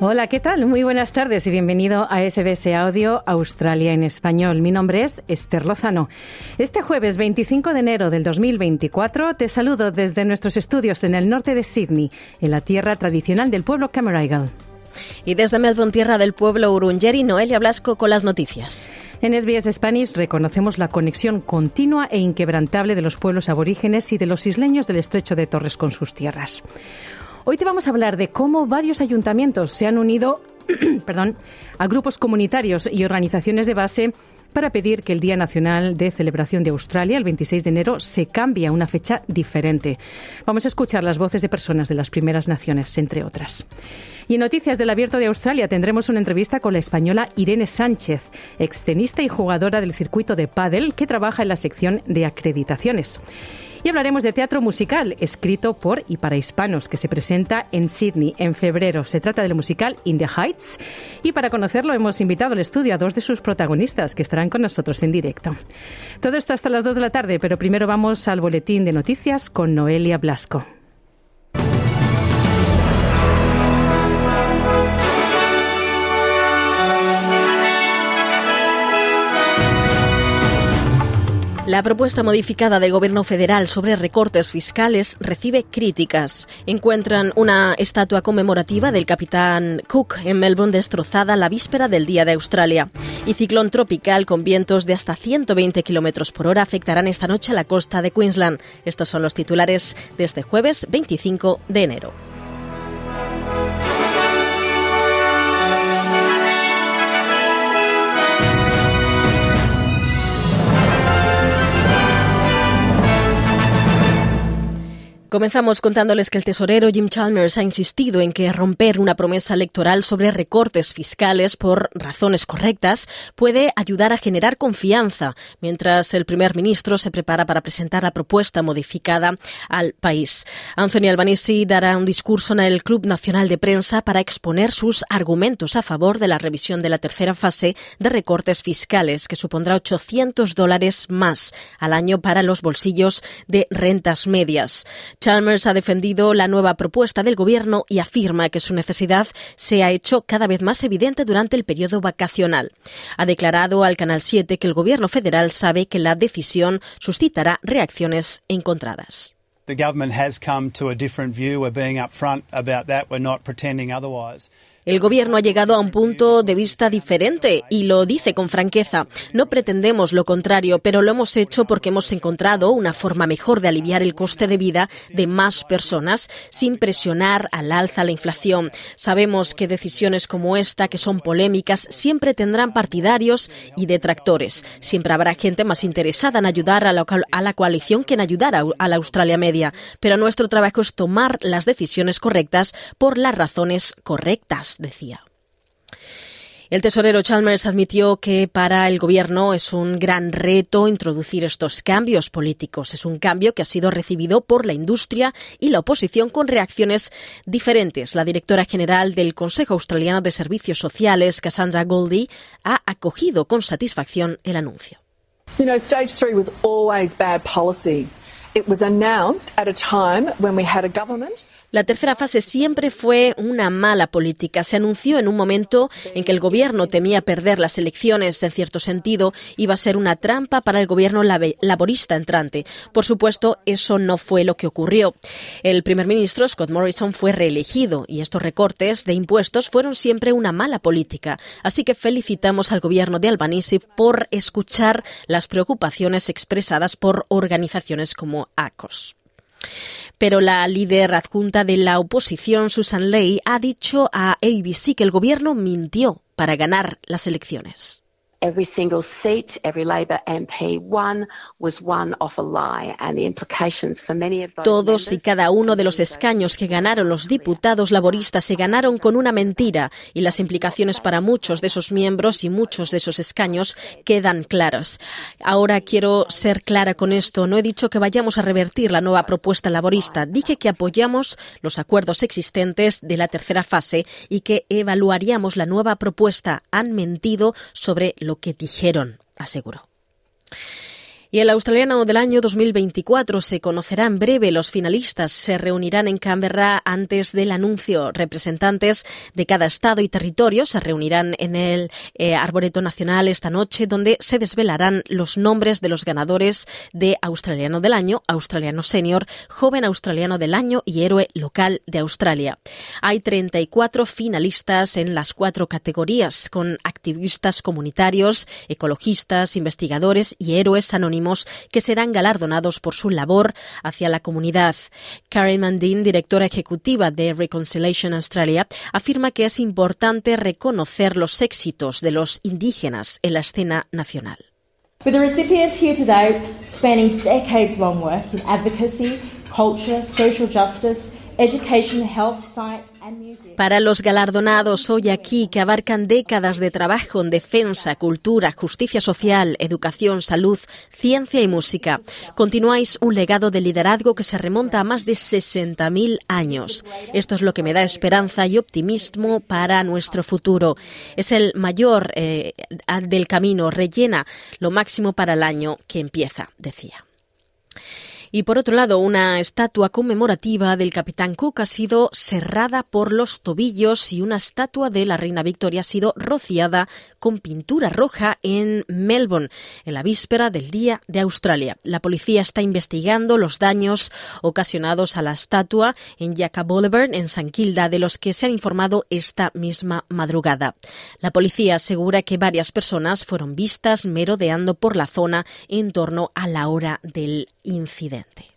Hola, ¿qué tal? Muy buenas tardes y bienvenido a SBS Audio Australia en Español. Mi nombre es Esther Lozano. Este jueves 25 de enero del 2024 te saludo desde nuestros estudios en el norte de Sydney, en la tierra tradicional del pueblo Cammeraygal. Y desde Melbourne, tierra del pueblo Urungeri, Noelia Blasco con las noticias. En SBS Spanish reconocemos la conexión continua e inquebrantable de los pueblos aborígenes y de los isleños del estrecho de Torres con sus tierras. Hoy te vamos a hablar de cómo varios ayuntamientos se han unido perdón, a grupos comunitarios y organizaciones de base para pedir que el Día Nacional de Celebración de Australia, el 26 de enero, se cambie a una fecha diferente. Vamos a escuchar las voces de personas de las primeras naciones, entre otras. Y en Noticias del Abierto de Australia tendremos una entrevista con la española Irene Sánchez, extenista y jugadora del circuito de pádel que trabaja en la sección de acreditaciones. Y hablaremos de teatro musical, escrito por y para hispanos, que se presenta en Sydney en febrero. Se trata del musical In the Heights. Y para conocerlo hemos invitado al estudio a dos de sus protagonistas, que estarán con nosotros en directo. Todo esto hasta las 2 de la tarde, pero primero vamos al boletín de noticias con Noelia Blasco. La propuesta modificada del Gobierno federal sobre recortes fiscales recibe críticas. Encuentran una estatua conmemorativa del capitán Cook en Melbourne destrozada la víspera del Día de Australia. Y ciclón tropical con vientos de hasta 120 kilómetros por hora afectarán esta noche a la costa de Queensland. Estos son los titulares de este jueves 25 de enero. Comenzamos contándoles que el tesorero Jim Chalmers ha insistido en que romper una promesa electoral sobre recortes fiscales por razones correctas puede ayudar a generar confianza, mientras el primer ministro se prepara para presentar la propuesta modificada al país. Anthony Albanese dará un discurso en el Club Nacional de Prensa para exponer sus argumentos a favor de la revisión de la tercera fase de recortes fiscales, que supondrá 800 dólares más al año para los bolsillos de rentas medias. Chalmers ha defendido la nueva propuesta del Gobierno y afirma que su necesidad se ha hecho cada vez más evidente durante el periodo vacacional. Ha declarado al Canal 7 que el Gobierno federal sabe que la decisión suscitará reacciones encontradas. The government has come to a different view. We're being upfront about that. We're not pretending otherwise. El Gobierno ha llegado a un punto de vista diferente y lo dice con franqueza. No pretendemos lo contrario, pero lo hemos hecho porque hemos encontrado una forma mejor de aliviar el coste de vida de más personas sin presionar al alza la inflación. Sabemos que decisiones como esta, que son polémicas, siempre tendrán partidarios y detractores. Siempre habrá gente más interesada en ayudar a la, coalición que en ayudar a la Australia media. Pero nuestro trabajo es tomar las decisiones correctas por las razones correctas decía. El tesorero Chalmers admitió que para el gobierno es un gran reto introducir estos cambios políticos. Es un cambio que ha sido recibido por la industria y la oposición con reacciones diferentes. La directora general del Consejo Australiano de Servicios Sociales, Cassandra Goldie, ha acogido con satisfacción el anuncio. You know, stage three was always bad policy. It was announced at a time when we had a government la tercera fase siempre fue una mala política. Se anunció en un momento en que el gobierno temía perder las elecciones. En cierto sentido, iba a ser una trampa para el gobierno laborista entrante. Por supuesto, eso no fue lo que ocurrió. El primer ministro Scott Morrison fue reelegido y estos recortes de impuestos fueron siempre una mala política. Así que felicitamos al gobierno de Albanese por escuchar las preocupaciones expresadas por organizaciones como ACOS. Pero la líder adjunta de la oposición, Susan Ley, ha dicho a ABC que el gobierno mintió para ganar las elecciones. Every single seat, every Labor MP won was won off a lie, and the implications for many of those Todos y cada uno de los escaños que ganaron los diputados laboristas se ganaron con una mentira y las implicaciones para muchos de esos miembros y muchos de esos escaños quedan claras. Ahora quiero ser clara con esto. No he dicho que vayamos a revertir la nueva propuesta laborista. Dije que apoyamos los acuerdos existentes de la tercera fase y que evaluaríamos la nueva propuesta. Han mentido sobre lo que dijeron, aseguró. Y el australiano del año 2024 se conocerá en breve. Los finalistas se reunirán en Canberra antes del anuncio. Representantes de cada estado y territorio se reunirán en el eh, Arboreto Nacional esta noche, donde se desvelarán los nombres de los ganadores de Australiano del Año, Australiano Senior, Joven Australiano del Año y Héroe Local de Australia. Hay 34 finalistas en las cuatro categorías, con activistas comunitarios, ecologistas, investigadores y héroes anónimos que serán galardonados por su labor hacia la comunidad. Karen Mandin, directora ejecutiva de Reconciliation Australia, afirma que es importante reconocer los éxitos de los indígenas en la escena nacional. With the recipients here today spanning decades long work in advocacy, culture, social justice, para los galardonados hoy aquí, que abarcan décadas de trabajo en defensa, cultura, justicia social, educación, salud, ciencia y música, continuáis un legado de liderazgo que se remonta a más de 60.000 años. Esto es lo que me da esperanza y optimismo para nuestro futuro. Es el mayor eh, del camino, rellena lo máximo para el año que empieza, decía. Y por otro lado, una estatua conmemorativa del capitán Cook ha sido cerrada por los tobillos y una estatua de la reina Victoria ha sido rociada con pintura roja en Melbourne, en la víspera del Día de Australia. La policía está investigando los daños ocasionados a la estatua en Jaca Boulevard, en San Kilda, de los que se han informado esta misma madrugada. La policía asegura que varias personas fueron vistas merodeando por la zona en torno a la hora del incidente.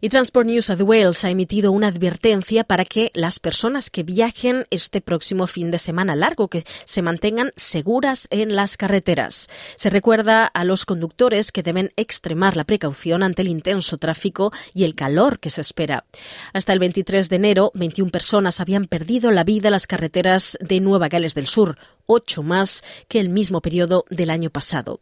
Y Transport News of Wales ha emitido una advertencia para que las personas que viajen este próximo fin de semana largo que se mantengan seguras en las carreteras. Se recuerda a los conductores que deben extremar la precaución ante el intenso tráfico y el calor que se espera. Hasta el 23 de enero, 21 personas habían perdido la vida en las carreteras de Nueva Gales del Sur, ocho más que el mismo periodo del año pasado.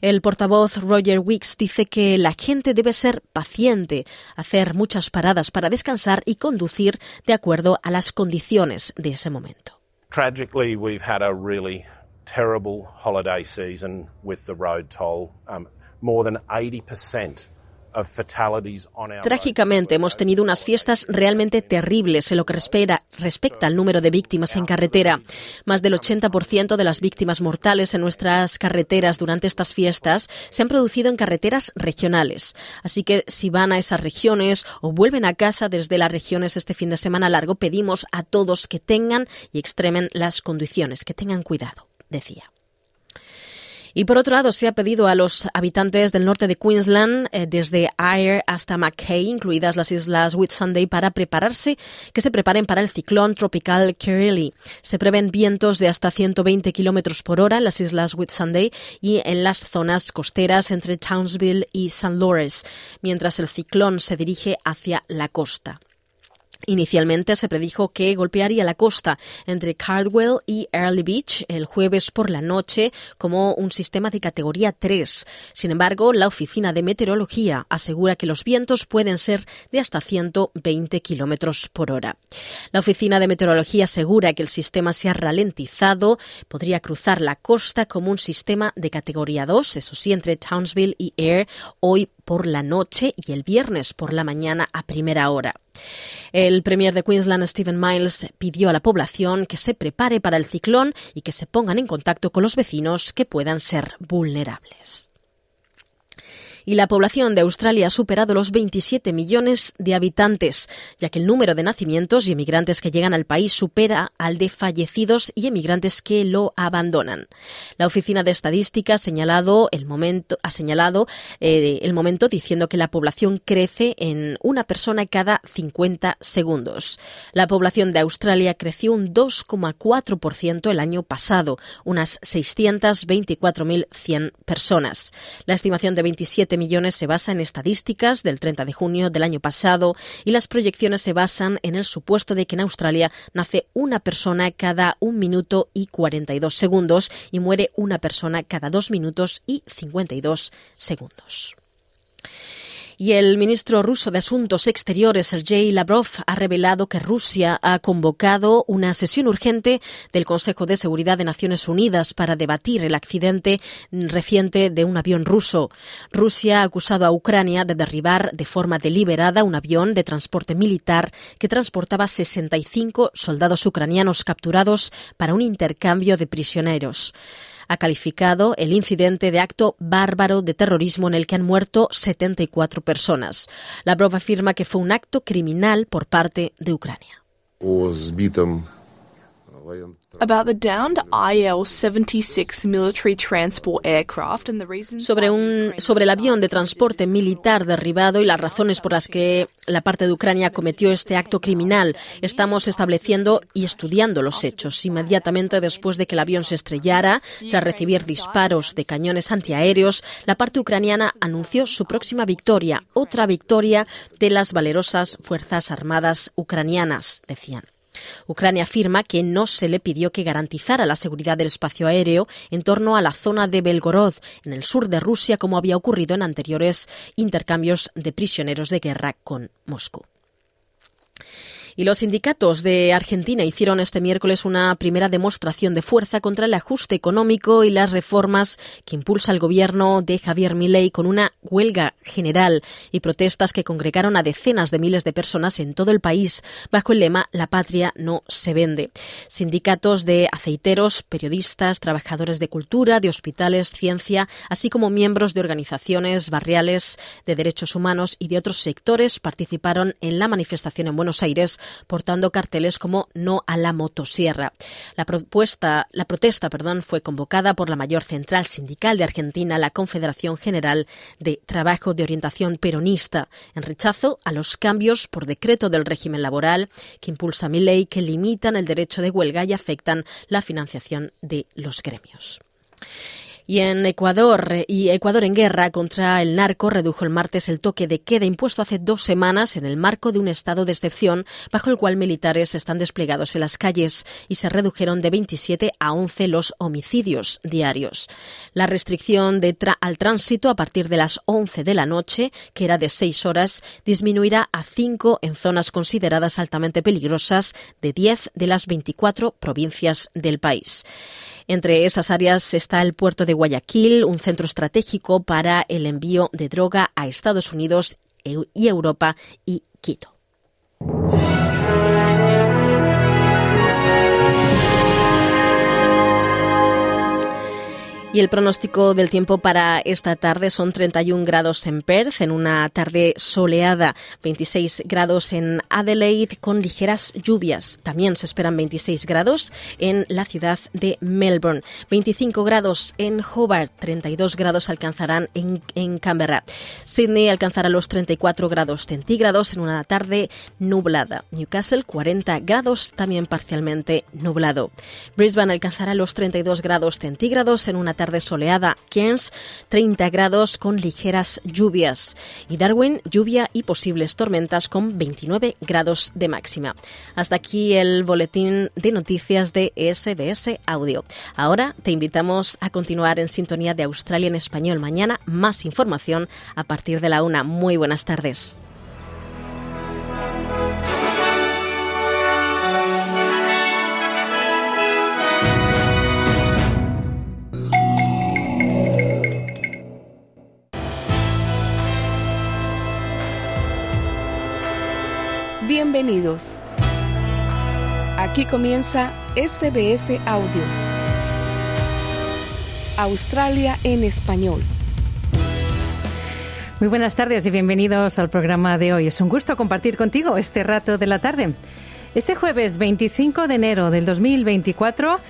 El portavoz Roger Wicks dice que la gente debe ser paciente, hacer muchas paradas para descansar y conducir de acuerdo a las condiciones de ese momento. Tragically, we've had a really terrible holiday season with the road toll. Um, more than 80% Trágicamente hemos tenido unas fiestas realmente terribles en lo que respecta al número de víctimas en carretera. Más del 80% de las víctimas mortales en nuestras carreteras durante estas fiestas se han producido en carreteras regionales. Así que si van a esas regiones o vuelven a casa desde las regiones este fin de semana largo, pedimos a todos que tengan y extremen las condiciones, que tengan cuidado, decía. Y por otro lado, se ha pedido a los habitantes del norte de Queensland, eh, desde Ayr hasta Mackay, incluidas las islas Whitsunday, para prepararse, que se preparen para el ciclón tropical Kirrily. Se prevén vientos de hasta 120 kilómetros por hora en las islas Whitsunday y en las zonas costeras entre Townsville y St. Lawrence, mientras el ciclón se dirige hacia la costa. Inicialmente se predijo que golpearía la costa entre Cardwell y Early Beach el jueves por la noche como un sistema de categoría 3. Sin embargo, la Oficina de Meteorología asegura que los vientos pueden ser de hasta 120 kilómetros por hora. La Oficina de Meteorología asegura que el sistema se ha ralentizado, podría cruzar la costa como un sistema de categoría 2, eso sí, entre Townsville y Air hoy por la noche y el viernes por la mañana a primera hora. El premier de Queensland, Stephen Miles, pidió a la población que se prepare para el ciclón y que se pongan en contacto con los vecinos que puedan ser vulnerables. Y la población de Australia ha superado los 27 millones de habitantes, ya que el número de nacimientos y emigrantes que llegan al país supera al de fallecidos y emigrantes que lo abandonan. La Oficina de Estadística ha señalado el momento, eh, el momento diciendo que la población crece en una persona cada 50 segundos. La población de Australia creció un 2,4% el año pasado, unas 624.100 personas. La estimación de 27 millones se basa en estadísticas del 30 de junio del año pasado y las proyecciones se basan en el supuesto de que en Australia nace una persona cada un minuto y 42 segundos y muere una persona cada dos minutos y 52 segundos. Y el ministro ruso de Asuntos Exteriores, Sergei Lavrov, ha revelado que Rusia ha convocado una sesión urgente del Consejo de Seguridad de Naciones Unidas para debatir el accidente reciente de un avión ruso. Rusia ha acusado a Ucrania de derribar de forma deliberada un avión de transporte militar que transportaba 65 soldados ucranianos capturados para un intercambio de prisioneros ha calificado el incidente de acto bárbaro de terrorismo en el que han muerto 74 personas. Lavrov afirma que fue un acto criminal por parte de Ucrania. Sobre, un, sobre el avión de transporte militar derribado y las razones por las que la parte de Ucrania cometió este acto criminal, estamos estableciendo y estudiando los hechos. Inmediatamente después de que el avión se estrellara, tras recibir disparos de cañones antiaéreos, la parte ucraniana anunció su próxima victoria, otra victoria de las valerosas Fuerzas Armadas ucranianas, decían. Ucrania afirma que no se le pidió que garantizara la seguridad del espacio aéreo en torno a la zona de Belgorod, en el sur de Rusia, como había ocurrido en anteriores intercambios de prisioneros de guerra con Moscú. Y los sindicatos de Argentina hicieron este miércoles una primera demostración de fuerza contra el ajuste económico y las reformas que impulsa el gobierno de Javier Milei con una huelga general y protestas que congregaron a decenas de miles de personas en todo el país bajo el lema La patria no se vende. Sindicatos de aceiteros, periodistas, trabajadores de cultura, de hospitales, ciencia, así como miembros de organizaciones barriales de derechos humanos y de otros sectores participaron en la manifestación en Buenos Aires portando carteles como No a la motosierra. La protesta, fue convocada por la mayor central sindical de Argentina, la Confederación General de Trabajo de Orientación Peronista, en rechazo a los cambios por decreto del régimen laboral que impulsa mi ley que limitan el derecho de huelga y afectan la financiación de los gremios. Y en Ecuador, y Ecuador en guerra contra el narco redujo el martes el toque de queda impuesto hace dos semanas en el marco de un estado de excepción bajo el cual militares están desplegados en las calles y se redujeron de 27 a 11 los homicidios diarios. La restricción de al tránsito a partir de las 11 de la noche, que era de 6 horas, disminuirá a 5 en zonas consideradas altamente peligrosas de 10 de las 24 provincias del país. Entre esas áreas está el puerto de Guayaquil, un centro estratégico para el envío de droga a Estados Unidos y Europa y Quito. Y el pronóstico del tiempo para esta tarde son 31 grados en Perth, en una tarde soleada, 26 grados en Adelaide con ligeras lluvias. También se esperan 26 grados en la ciudad de Melbourne, 25 grados en Hobart, 32 grados alcanzarán en, en Canberra. Sydney alcanzará los 34 grados centígrados en una tarde nublada. Newcastle 40 grados también parcialmente nublado. Brisbane alcanzará los 32 grados centígrados en una tarde tarde soleada. Cairns, 30 grados con ligeras lluvias. Y Darwin, lluvia y posibles tormentas con 29 grados de máxima. Hasta aquí el boletín de noticias de SBS Audio. Ahora te invitamos a continuar en sintonía de Australia en español. Mañana más información a partir de la una. Muy buenas tardes. Bienvenidos. Aquí comienza SBS Audio. Australia en español. Muy buenas tardes y bienvenidos al programa de hoy. Es un gusto compartir contigo este rato de la tarde. Este jueves 25 de enero del 2024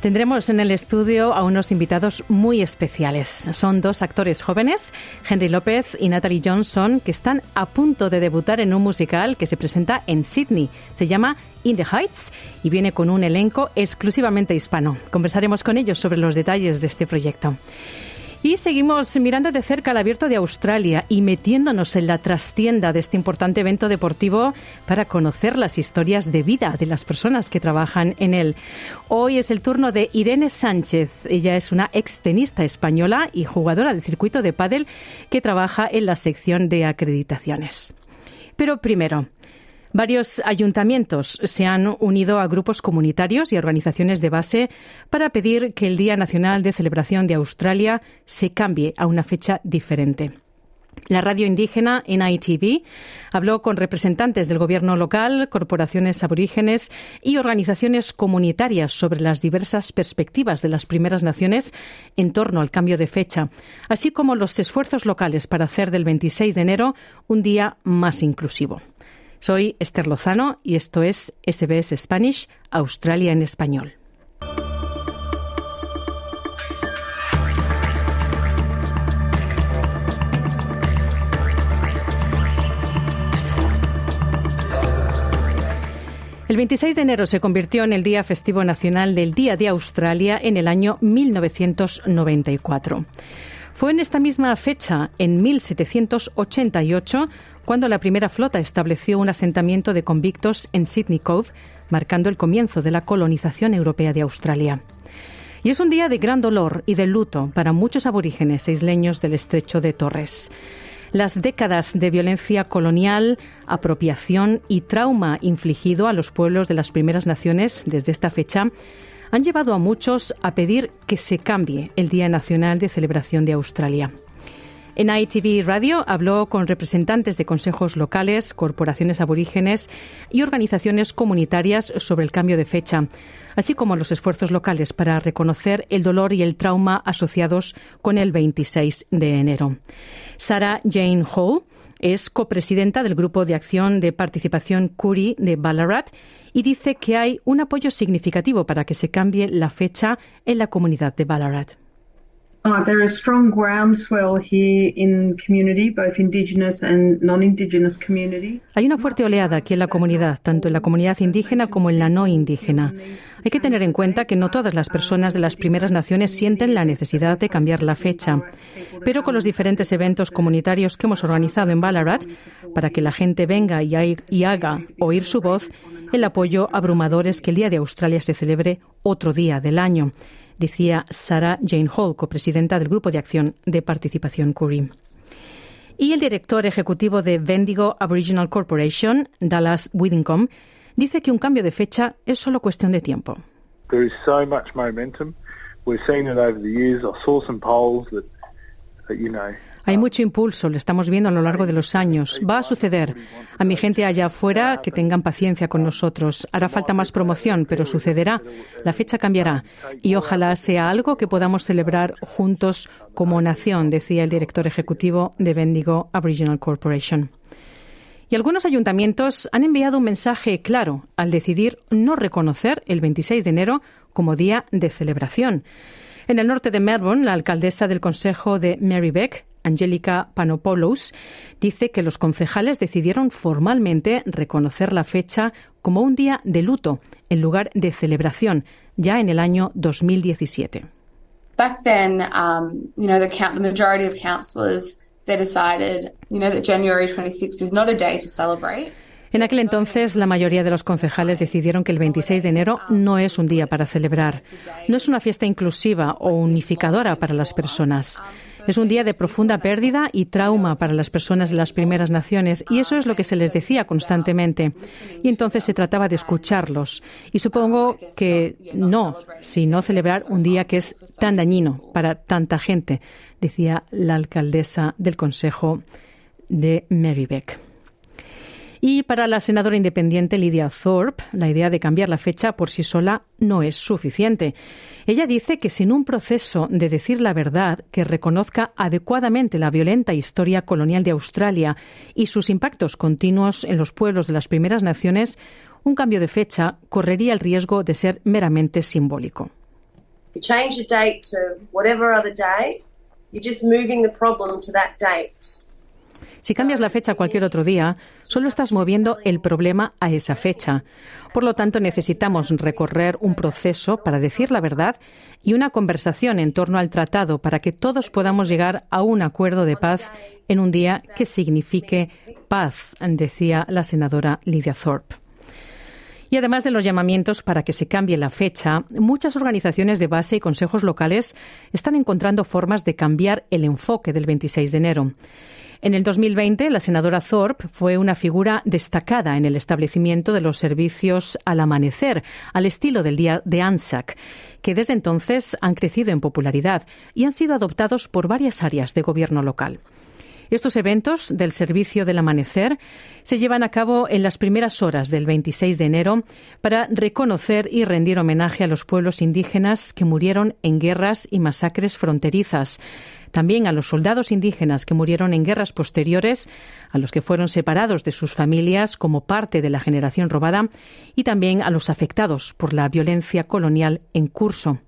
Tendremos en el estudio a unos invitados muy especiales. Son dos actores jóvenes, Henry López y Natalie Johnson, que están a punto de debutar en un musical que se presenta en Sydney. Se llama In the Heights y viene con un elenco exclusivamente hispano. Conversaremos con ellos sobre los detalles de este proyecto. Y seguimos mirando de cerca el abierto de Australia y metiéndonos en la trastienda de este importante evento deportivo para conocer las historias de vida de las personas que trabajan en él. Hoy es el turno de Irene Sánchez. Ella es una extenista española y jugadora de circuito de pádel que trabaja en la sección de acreditaciones. Pero primero, Varios ayuntamientos se han unido a grupos comunitarios y organizaciones de base para pedir que el Día Nacional de Celebración de Australia se cambie a una fecha diferente. La radio indígena NITV habló con representantes del gobierno local, corporaciones aborígenes y organizaciones comunitarias sobre las diversas perspectivas de las primeras naciones en torno al cambio de fecha, así como los esfuerzos locales para hacer del 26 de enero un día más inclusivo. Soy Esther Lozano y esto es SBS Spanish, Australia en español. El 26 de enero se convirtió en el Día Festivo Nacional del Día de Australia en el año 1994. Fue en esta misma fecha, en 1788, cuando la primera flota estableció un asentamiento de convictos en Sydney Cove, marcando el comienzo de la colonización europea de Australia. Y es un día de gran dolor y de luto para muchos aborígenes e isleños del estrecho de Torres. Las décadas de violencia colonial, apropiación y trauma infligido a los pueblos de las primeras naciones desde esta fecha han llevado a muchos a pedir que se cambie el Día Nacional de Celebración de Australia. En ITV Radio habló con representantes de consejos locales, corporaciones aborígenes y organizaciones comunitarias sobre el cambio de fecha, así como los esfuerzos locales para reconocer el dolor y el trauma asociados con el 26 de enero. Sarah Jane Hall es copresidenta del Grupo de Acción de Participación Curi de Ballarat y dice que hay un apoyo significativo para que se cambie la fecha en la comunidad de Ballarat. Uh, there is strong groundswell here in community, both indigenous and non-indigenous community. Hay una fuerte oleada aquí en la comunidad, tanto en la comunidad indígena como en la no indígena. Hay que tener en cuenta que no todas las personas de las primeras naciones sienten la necesidad de cambiar la fecha, pero con los diferentes eventos comunitarios que hemos organizado en Ballarat, para que la gente venga y haga oír su voz, el apoyo abrumador es que el Día de Australia se celebre otro día del año decía Sarah Jane Hall, copresidenta del Grupo de Acción de Participación Curry. Y el director ejecutivo de Bendigo Aboriginal Corporation, Dallas Widdicombe, dice que un cambio de fecha es solo cuestión de tiempo. There is so much momentum. We've seen it over the years. I saw some polls that, that you know, hay mucho impulso, lo estamos viendo a lo largo de los años. Va a suceder. A mi gente allá afuera, que tengan paciencia con nosotros. Hará falta más promoción, pero sucederá. La fecha cambiará. Y ojalá sea algo que podamos celebrar juntos como nación, decía el director ejecutivo de Bendigo Aboriginal Corporation. Y algunos ayuntamientos han enviado un mensaje claro al decidir no reconocer el 26 de enero como día de celebración. En el norte de Melbourne, la alcaldesa del Consejo de Mary Beck Angélica Panopoulos, dice que los concejales decidieron formalmente reconocer la fecha como un día de luto en lugar de celebración, ya en el año 2017. Back then, um, you know, the, the majority of councillors they decided, you know, that January 26th is not a day to celebrate. En aquel entonces, la mayoría de los concejales decidieron que el 26 de enero no es un día para celebrar. No es una fiesta inclusiva o unificadora para las personas. Es un día de profunda pérdida y trauma para las personas de las primeras naciones y eso es lo que se les decía constantemente. Y entonces se trataba de escucharlos. Y supongo que no, sino celebrar un día que es tan dañino para tanta gente, decía la alcaldesa del Consejo de Marybeck. Y para la senadora independiente Lydia Thorpe, la idea de cambiar la fecha por sí sola no es suficiente. Ella dice que sin un proceso de decir la verdad que reconozca adecuadamente la violenta historia colonial de Australia y sus impactos continuos en los pueblos de las primeras naciones, un cambio de fecha correría el riesgo de ser meramente simbólico. Si cambias la fecha a cualquier otro día, solo estás moviendo el problema a esa fecha. Por lo tanto, necesitamos recorrer un proceso para decir la verdad y una conversación en torno al tratado para que todos podamos llegar a un acuerdo de paz en un día que signifique paz, decía la senadora Lydia Thorpe. Y además de los llamamientos para que se cambie la fecha, muchas organizaciones de base y consejos locales están encontrando formas de cambiar el enfoque del 26 de enero. En el 2020, la senadora Thorpe fue una figura destacada en el establecimiento de los servicios al amanecer, al estilo del día de ANZAC, que desde entonces han crecido en popularidad y han sido adoptados por varias áreas de gobierno local. Estos eventos del Servicio del Amanecer se llevan a cabo en las primeras horas del 26 de enero para reconocer y rendir homenaje a los pueblos indígenas que murieron en guerras y masacres fronterizas, también a los soldados indígenas que murieron en guerras posteriores, a los que fueron separados de sus familias como parte de la generación robada y también a los afectados por la violencia colonial en curso.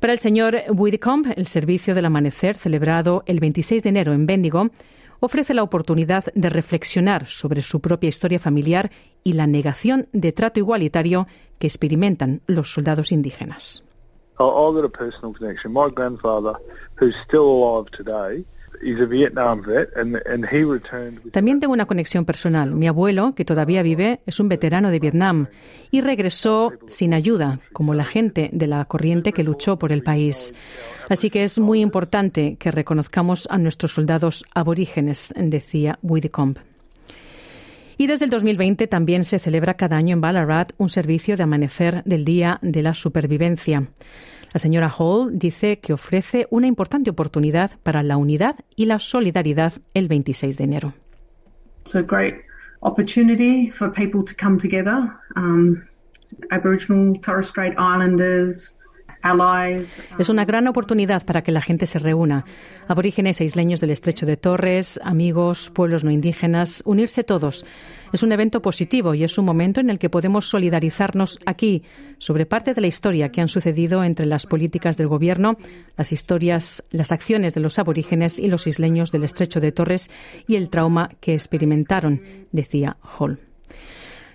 Para el señor Widdicombe, el Servicio del Amanecer, celebrado el 26 de enero en Bendigo, ofrece la oportunidad de reflexionar sobre su propia historia familiar y la negación de trato igualitario que experimentan los soldados indígenas. También tengo una conexión personal. Mi abuelo, que todavía vive, es un veterano de Vietnam y regresó sin ayuda, como la gente de la corriente que luchó por el país. Así que es muy importante que reconozcamos a nuestros soldados aborígenes, decía Widdicombe. Y desde el 2020 también se celebra cada año en Ballarat un servicio de amanecer del Día de la Supervivencia. La señora Hall dice que ofrece una importante oportunidad para la unidad y la solidaridad el 26 de enero. A great opportunity for people to come together. Um, Aboriginal Torres Strait Islanders, es una gran oportunidad para que la gente se reúna. Aborígenes e isleños del estrecho de Torres, amigos, pueblos no indígenas, unirse todos. Es un evento positivo y es un momento en el que podemos solidarizarnos aquí sobre parte de la historia que han sucedido entre las políticas del gobierno, las historias, las acciones de los aborígenes y los isleños del estrecho de Torres y el trauma que experimentaron, decía Hall.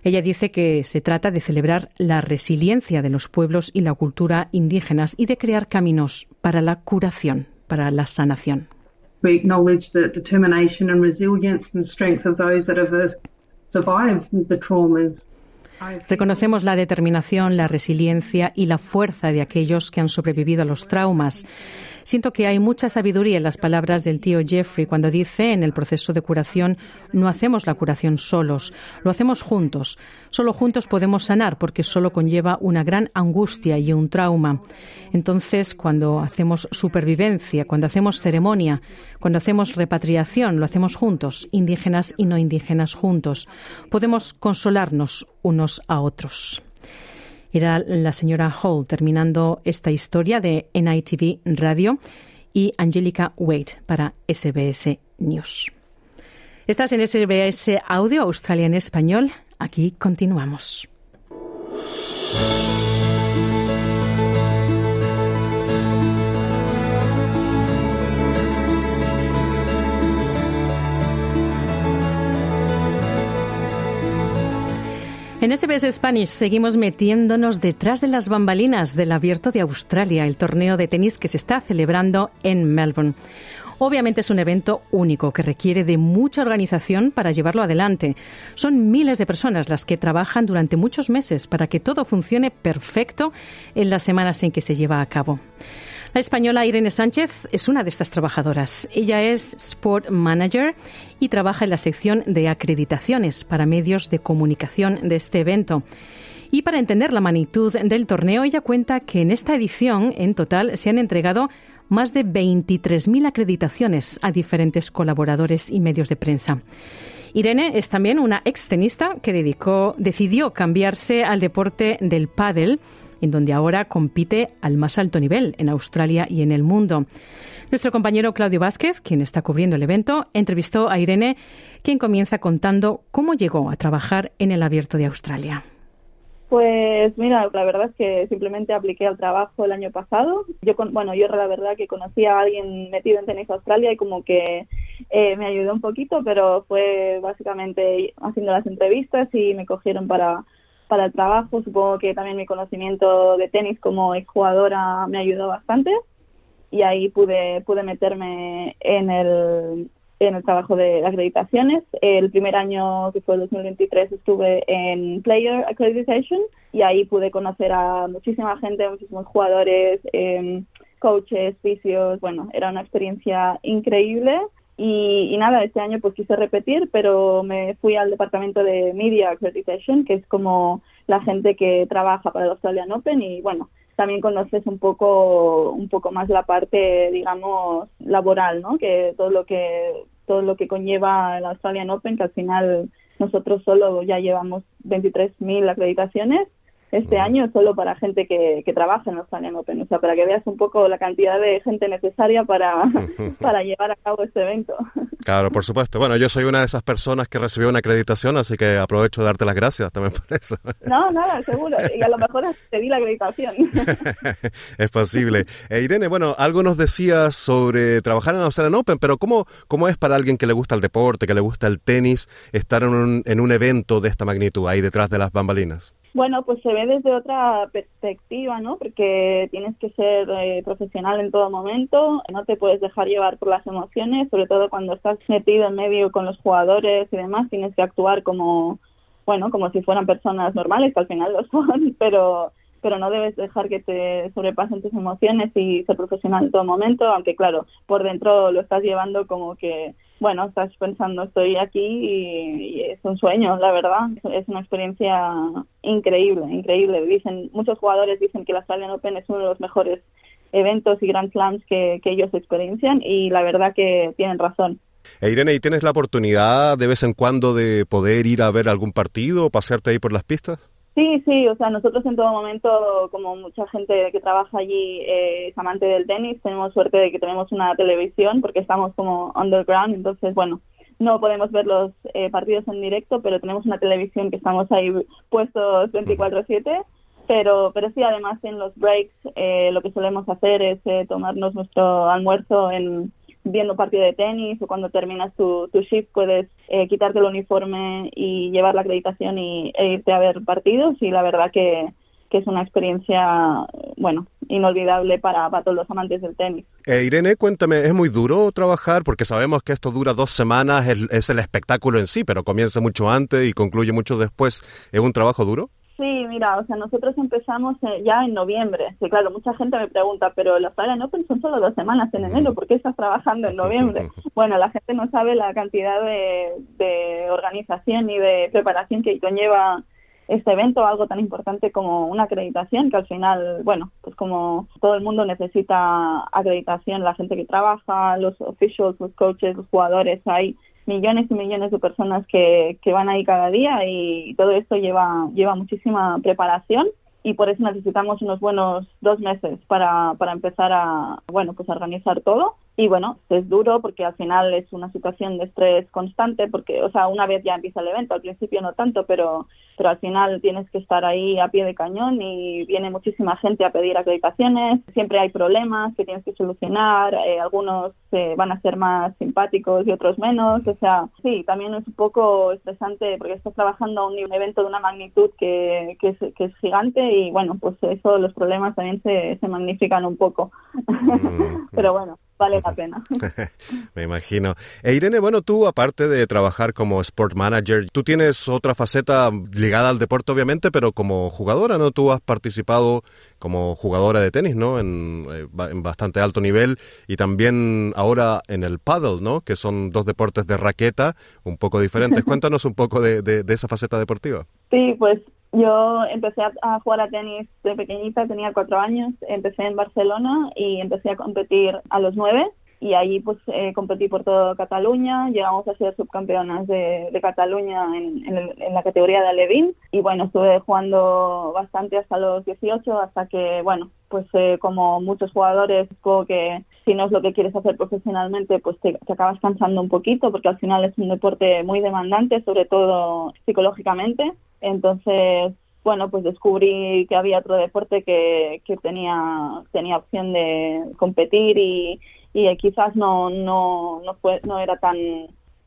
Ella dice que se trata de celebrar la resiliencia de los pueblos y la cultura indígenas y de crear caminos para la curación, para la sanación. We acknowledge the determination and resilience and strength of those that have uh, survived the traumas Reconocemos la determinación, la resiliencia y la fuerza de aquellos que han sobrevivido a los traumas. Siento que hay mucha sabiduría en las palabras del tío Jeffrey cuando dice en el proceso de curación no hacemos la curación solos, lo hacemos juntos. Solo juntos podemos sanar porque solo conlleva una gran angustia y un trauma. Entonces, cuando hacemos supervivencia, cuando hacemos ceremonia, cuando hacemos repatriación, lo hacemos juntos, indígenas y no indígenas juntos. Podemos consolarnos unos a otros. Era la señora Hall terminando esta historia de NITV Radio y Angelica Wade para SBS News. Estás en SBS Audio Australia en Español. Aquí continuamos. En SBS Spanish seguimos metiéndonos detrás de las bambalinas del Abierto de Australia, el torneo de tenis que se está celebrando en Melbourne. Obviamente es un evento único que requiere de mucha organización para llevarlo adelante. Son miles de personas las que trabajan durante muchos meses para que todo funcione perfecto en las semanas en que se lleva a cabo. La española Irene Sánchez es una de estas trabajadoras. Ella es Sport Manager y trabaja en la sección de acreditaciones para medios de comunicación de este evento. Y para entender la magnitud del torneo, ella cuenta que en esta edición, en total, se han entregado más de 23.000 acreditaciones a diferentes colaboradores y medios de prensa. Irene es también una extenista que decidió cambiarse al deporte del pádel, en donde ahora compite al más alto nivel en Australia y en el mundo. Nuestro compañero Claudio Vázquez, quien está cubriendo el evento, entrevistó a Irene, quien comienza contando cómo llegó a trabajar en el Abierto de Australia. Pues mira, la verdad es que simplemente apliqué al trabajo el año pasado. Yo, bueno, yo la verdad que conocí a alguien metido en tenis Australia y como que eh, me ayudó un poquito, pero fue básicamente haciendo las entrevistas y me cogieron para, para el trabajo. Supongo que también mi conocimiento de tenis como exjugadora me ayudó bastante y ahí pude, pude meterme en el, en el trabajo de acreditaciones. El primer año, que fue el 2023, estuve en Player Accreditation y ahí pude conocer a muchísima gente, muchísimos jugadores, eh, coaches, fisios. Bueno, era una experiencia increíble. Y, y, nada, este año pues quise repetir, pero me fui al departamento de Media Accreditation, que es como la gente que trabaja para el Australian Open y bueno, también conoces un poco un poco más la parte digamos laboral no que todo lo que todo lo que conlleva el Australian Open que al final nosotros solo ya llevamos 23.000 acreditaciones este año solo para gente que, que trabaja en Australian Open, o sea, para que veas un poco la cantidad de gente necesaria para, para llevar a cabo este evento. Claro, por supuesto. Bueno, yo soy una de esas personas que recibió una acreditación, así que aprovecho de darte las gracias también por eso. No, nada, seguro. Y a lo mejor te di la acreditación. es posible. Eh, Irene, bueno, algo nos decías sobre trabajar en Australian Open, pero ¿cómo, ¿cómo es para alguien que le gusta el deporte, que le gusta el tenis, estar en un, en un evento de esta magnitud ahí detrás de las bambalinas? Bueno, pues se ve desde otra perspectiva, ¿no? Porque tienes que ser eh, profesional en todo momento, no te puedes dejar llevar por las emociones, sobre todo cuando estás metido en medio con los jugadores y demás, tienes que actuar como, bueno, como si fueran personas normales, que al final lo son, pero pero no debes dejar que te sobrepasen tus emociones y ser profesional en todo momento, aunque claro, por dentro lo estás llevando como que, bueno, estás pensando estoy aquí y, es un sueño, la verdad, es una experiencia increíble, increíble. Dicen, muchos jugadores dicen que la Australian Open es uno de los mejores eventos y Grand Slams que, que ellos experiencian y la verdad que tienen razón. E Irene, ¿y tienes la oportunidad de vez en cuando de poder ir a ver algún partido o pasearte ahí por las pistas? Sí, sí, o sea, nosotros en todo momento, como mucha gente que trabaja allí eh, es amante del tenis, tenemos suerte de que tenemos una televisión porque estamos como underground, entonces, bueno, no podemos ver los eh, partidos en directo, pero tenemos una televisión que estamos ahí puestos 24/7. Pero, pero sí, además en los breaks eh, lo que solemos hacer es tomarnos nuestro almuerzo en, viendo partido de tenis o cuando terminas tu, tu shift puedes eh, quitarte el uniforme y llevar la acreditación y, e irte a ver partidos y la verdad que, que es una experiencia, bueno, inolvidable para, para todos los amantes del tenis. Eh, Irene, cuéntame, ¿es muy duro trabajar? Porque sabemos que esto dura dos semanas, es, es el espectáculo en sí, pero comienza mucho antes y concluye mucho después. ¿Es un trabajo duro? Sí, mira, o sea, nosotros empezamos eh, ya en noviembre. Que claro, mucha gente me pregunta, pero los Australian Open son solo dos semanas en enero, ¿por qué estás trabajando en noviembre? Bueno, la gente no sabe la cantidad de, de organización y de preparación que conlleva este evento, algo tan importante como una acreditación, que al final, bueno, pues como todo el mundo necesita acreditación, la gente que trabaja, los officials, los coaches, los jugadores, hay millones y millones de personas que, que van ahí cada día y todo esto lleva, lleva muchísima preparación y por eso necesitamos unos buenos dos meses para, para empezar a, bueno, pues a organizar todo. Y bueno, es duro porque al final es una situación de estrés constante porque, o sea, una vez ya empieza el evento, al principio no tanto, pero, pero al final tienes que estar ahí a pie de cañón y viene muchísima gente a pedir acreditaciones, siempre hay problemas que tienes que solucionar, eh, algunos eh, van a ser más simpáticos y otros menos, o sea, sí, también es un poco estresante porque estás trabajando en un evento de una magnitud que, que, es, que es gigante y bueno, pues eso, los problemas también se, se magnifican un poco, mm. pero bueno vale la pena. Me imagino. E Irene, bueno, tú aparte de trabajar como sport manager, tú tienes otra faceta ligada al deporte obviamente, pero como jugadora, ¿no? Tú has participado como jugadora de tenis, ¿no? En, eh, en bastante alto nivel y también ahora en el paddle, ¿no? Que son dos deportes de raqueta un poco diferentes. Cuéntanos un poco de, de esa faceta deportiva. Sí, pues yo empecé a, jugar a tenis de pequeñita, tenía cuatro años, empecé en Barcelona y empecé a competir a los nueve. Y allí pues eh, competí por toda Cataluña, llegamos a ser subcampeonas de, de Cataluña en, la categoría de Alevín. Y bueno, estuve jugando bastante hasta los 18 hasta que bueno, pues eh, como muchos jugadores, como que si no es lo que quieres hacer profesionalmente, pues te, te, acabas cansando un poquito porque al final es un deporte muy demandante, sobre todo psicológicamente. Entonces, bueno, pues descubrí que había otro deporte que, que tenía, tenía opción de competir y, y quizás no, no, no, fue, no era tan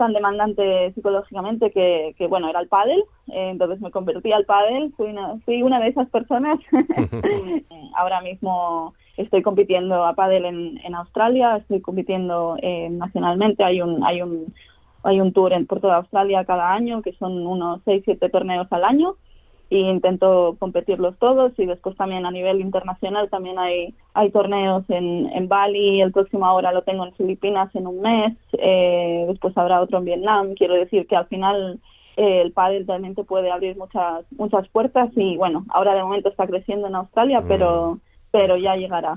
tan demandante psicológicamente que, que bueno, era el pádel, eh, entonces me convertí al pádel, fui una, fui una de esas personas. Ahora mismo estoy compitiendo a pádel en, en Australia, estoy compitiendo eh, nacionalmente, hay un hay un hay un tour en, por toda Australia cada año, que son unos 6, 7 torneos al año, y intento competirlos todos y después también a nivel internacional también hay hay torneos en, en Bali el próximo ahora lo tengo en Filipinas en un mes eh, después habrá otro en Vietnam. Quiero decir que al final eh, el pádel también te puede abrir muchas muchas puertas y bueno ahora de momento está creciendo en Australia mm. pero ya llegará.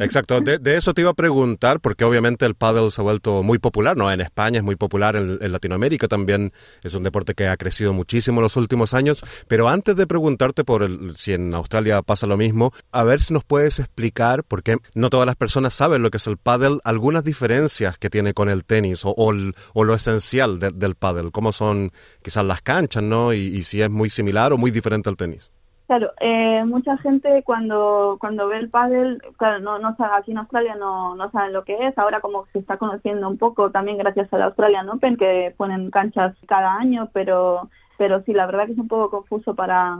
Exacto, de, eso te iba a preguntar, porque obviamente el pádel se ha vuelto muy popular, ¿no? En España es muy popular, en, Latinoamérica también es un deporte que ha crecido muchísimo en los últimos años, pero antes de preguntarte por el, si en Australia pasa lo mismo, a ver si nos puedes explicar, porque no todas las personas saben lo que es el pádel, algunas diferencias que tiene con el tenis o, o, lo esencial del pádel, cómo son quizás las canchas, ¿no? y si es muy similar o muy diferente al tenis. Claro, eh, mucha gente cuando cuando ve el pádel, claro, no, no sabe, aquí en Australia no, no saben lo que es, ahora como se está conociendo un poco también gracias al Australian Open que ponen canchas cada año, pero pero sí, la verdad que es un poco confuso para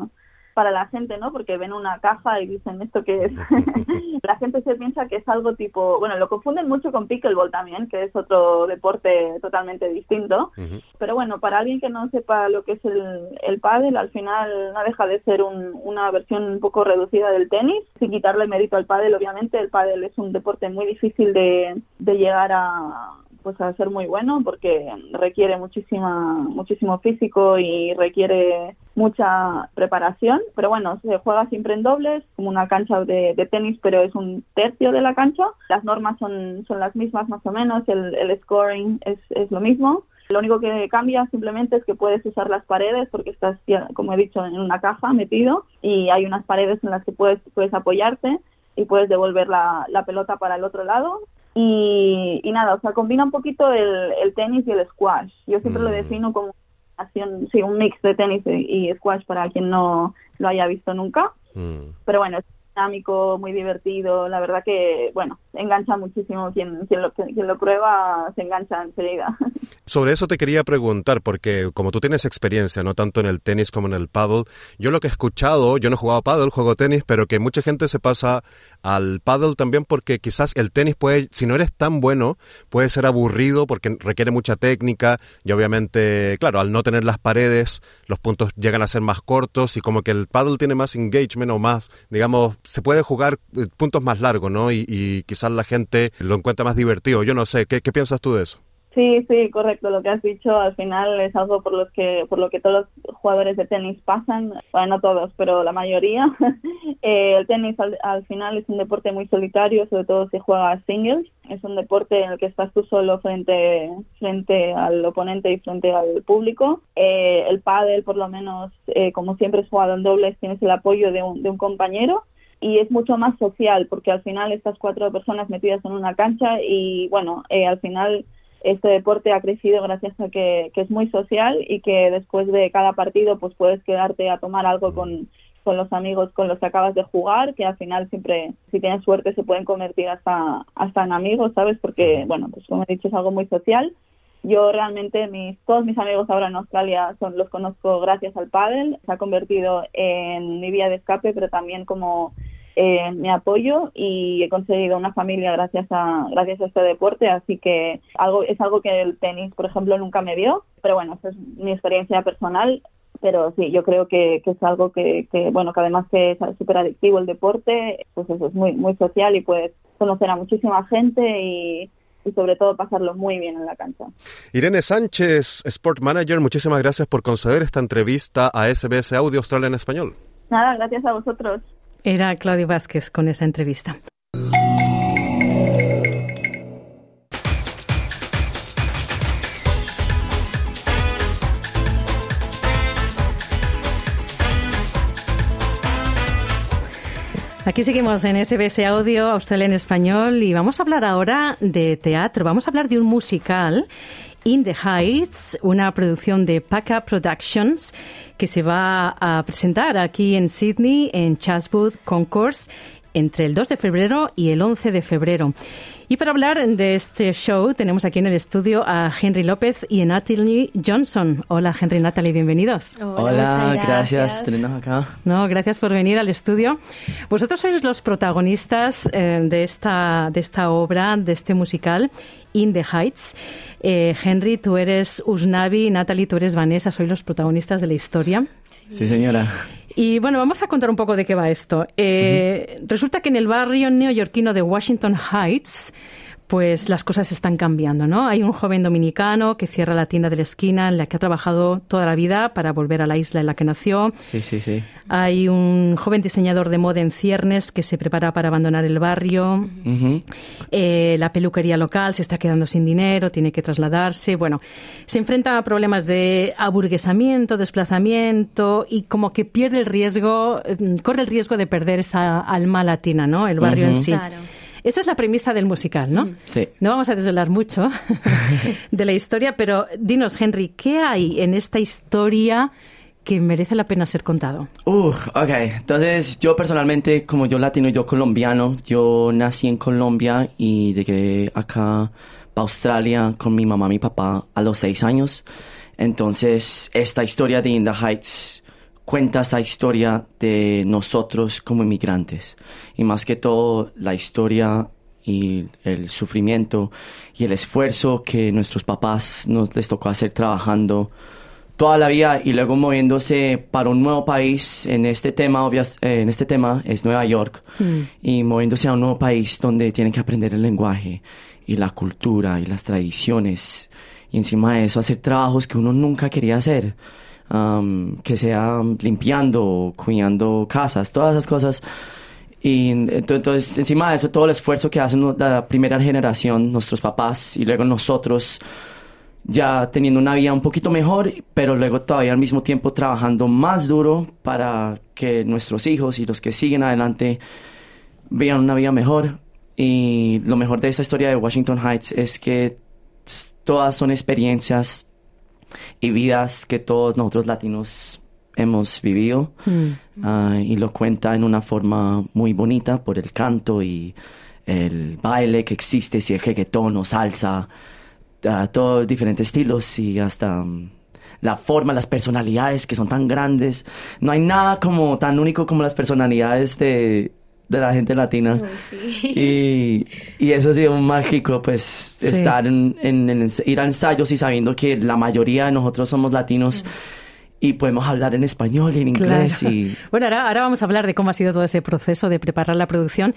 para la gente, ¿no? Porque ven una caja y dicen esto que es. la gente se piensa que es algo tipo, bueno, lo confunden mucho con pickleball también, que es otro deporte totalmente distinto. Pero bueno, para alguien que no sepa lo que es el, el pádel, al final no deja de ser una versión un poco reducida del tenis, sin quitarle mérito al pádel, obviamente. El pádel es un deporte muy difícil de, de llegar a pues a ser muy bueno porque requiere muchísima muchísimo físico y requiere mucha preparación. Pero bueno se juega siempre en dobles como una cancha de, tenis pero es un tercio de la cancha. Las normas son son las mismas más o menos. El, el scoring es, es lo mismo. Lo único que cambia simplemente es que puedes usar las paredes porque estás, como he dicho, en una caja metido y hay unas paredes en las que puedes, puedes apoyarte y puedes devolver la, la pelota para el otro lado y, y, nada, o sea, combina un poquito el, el tenis y el squash. Yo siempre lo mm. defino como sí, un mix de tenis y, squash para quien no lo haya visto nunca. Mm. Pero bueno, dinámico, muy divertido. La verdad que, bueno, engancha muchísimo. Quien, quien, lo, quien lo prueba se engancha enseguida. Sobre eso te quería preguntar, porque como tú tienes experiencia, no tanto en el tenis como en el paddle, yo lo que he escuchado, yo no he jugado paddle, juego tenis, pero que mucha gente se pasa al paddle también porque quizás el tenis puede, si no eres tan bueno, puede ser aburrido porque requiere mucha técnica y obviamente, claro, al no tener las paredes, los puntos llegan a ser más cortos y como que el paddle tiene más engagement o más, digamos, se puede jugar eh, puntos más largos, ¿no? Y, quizás la gente lo encuentra más divertido. Yo no sé, ¿qué, piensas tú de eso? Sí, sí, correcto. Lo que has dicho al final es algo por los que por lo que todos los jugadores de tenis pasan. Bueno, no todos, pero la mayoría. eh, el tenis al, final es un deporte muy solitario, sobre todo si juega singles. Es un deporte en el que estás tú solo frente frente al oponente y frente al público. Eh, el pádel, por lo menos, eh, como siempre es jugado en dobles, tienes el apoyo de un, de un compañero y es mucho más social porque al final estas cuatro personas metidas en una cancha y bueno, eh, al final este deporte ha crecido gracias a que, es muy social y que después de cada partido pues puedes quedarte a tomar algo con, con los amigos con los que acabas de jugar, que al final siempre, si tienes suerte, se pueden convertir hasta, hasta en amigos, ¿sabes? Porque, bueno, pues como he dicho, es algo muy social. Yo realmente, mis, todos mis amigos ahora en Australia son, los conozco gracias al pádel. Se ha convertido en mi vía de escape, pero también como eh, mi apoyo y he conseguido una familia gracias a gracias a este deporte así que algo es algo que el tenis por ejemplo nunca me dio pero bueno esa es mi experiencia personal pero sí yo creo que, que es algo que, que, bueno que además que es súper adictivo el deporte pues eso es muy muy social y puedes conocer a muchísima gente y y sobre todo pasarlo muy bien en la cancha. Irene Sánchez, Sport Manager, muchísimas gracias por conceder esta entrevista a SBS Audio Australia en Español. Nada, gracias a vosotros. Era Claudio Vázquez con esa entrevista. Aquí seguimos en SBS Audio Australia en Español y vamos a hablar ahora de teatro. Vamos a hablar de un musical In the Heights, una producción de Paca Productions, que se va a presentar aquí en Sydney, en Chatswood Concourse, entre el 2 de febrero y el 11 de febrero. Y para hablar de este show tenemos aquí en el estudio a Henry López y a Natalie Johnson. Hola Henry y Natalie, bienvenidos. Hola, gracias. por tenernos acá. No, gracias por venir al estudio. Vosotros sois los protagonistas eh, de, esta, de esta obra, de este musical, In the Heights. Eh, Henry, tú eres Usnavi, Natalie, tú eres Vanessa, sois los protagonistas de la historia. Sí, señora. Y bueno, vamos a contar un poco de qué va esto. Eh, resulta que en el barrio neoyorquino de Washington Heights, pues las cosas están cambiando, ¿no? Hay un joven dominicano que cierra la tienda de la esquina en la que ha trabajado toda la vida para volver a la isla en la que nació. Sí, sí, sí. Hay un joven diseñador de moda en ciernes que se prepara para abandonar el barrio. Eh, la peluquería local se está quedando sin dinero, tiene que trasladarse. Bueno, se enfrenta a problemas de aburguesamiento, desplazamiento y como que pierde el riesgo, mm, corre el riesgo de perder esa alma latina, ¿no? El barrio en sí. Esta es la premisa del musical, ¿no? Sí. No vamos a desvelar mucho de la historia, pero dinos, Henry, ¿qué hay en esta historia que merece la pena ser contado? Uh, ok. Entonces, yo personalmente, como yo latino y yo colombiano, yo nací en Colombia y llegué acá a Australia con mi mamá y mi papá a los seis años. Entonces, esta historia de In the Heights cuenta esa historia de nosotros como inmigrantes y más que todo la historia y el sufrimiento y el esfuerzo que nuestros papás nos les tocó hacer trabajando toda la vida y luego moviéndose para un nuevo país en este tema obvias, eh, en este tema es Nueva York Mm. y moviéndose a un nuevo país donde tienen que aprender el lenguaje y la cultura y las tradiciones y encima de eso hacer trabajos que uno nunca quería hacer um, que sea limpiando cuidando casas todas esas cosas y ento- entonces encima de eso todo el esfuerzo que hacen la primera generación nuestros papás y luego nosotros ya teniendo una vida un poquito mejor, pero luego todavía al mismo tiempo trabajando más duro para que nuestros hijos y los que siguen adelante vean una vida mejor. Y lo mejor de esta historia de Washington Heights es que todas son experiencias y vidas que todos nosotros latinos hemos vivido. Mm. Ah, y lo cuenta en una forma muy bonita por el canto y el baile que existe, si es reggaetón o salsa, ah, todos diferentes estilos y hasta mm, la forma, las personalidades que son tan grandes. No hay nada como tan único como las personalidades de, de la gente latina. Y, y eso ha sido mágico, pues, Sí. estar en, en- en ir a ensayos y sabiendo que la mayoría de nosotros somos latinos y podemos hablar en español y en inglés Claro. y... Bueno, ahora, ahora vamos a hablar de cómo ha sido todo ese proceso de preparar la producción.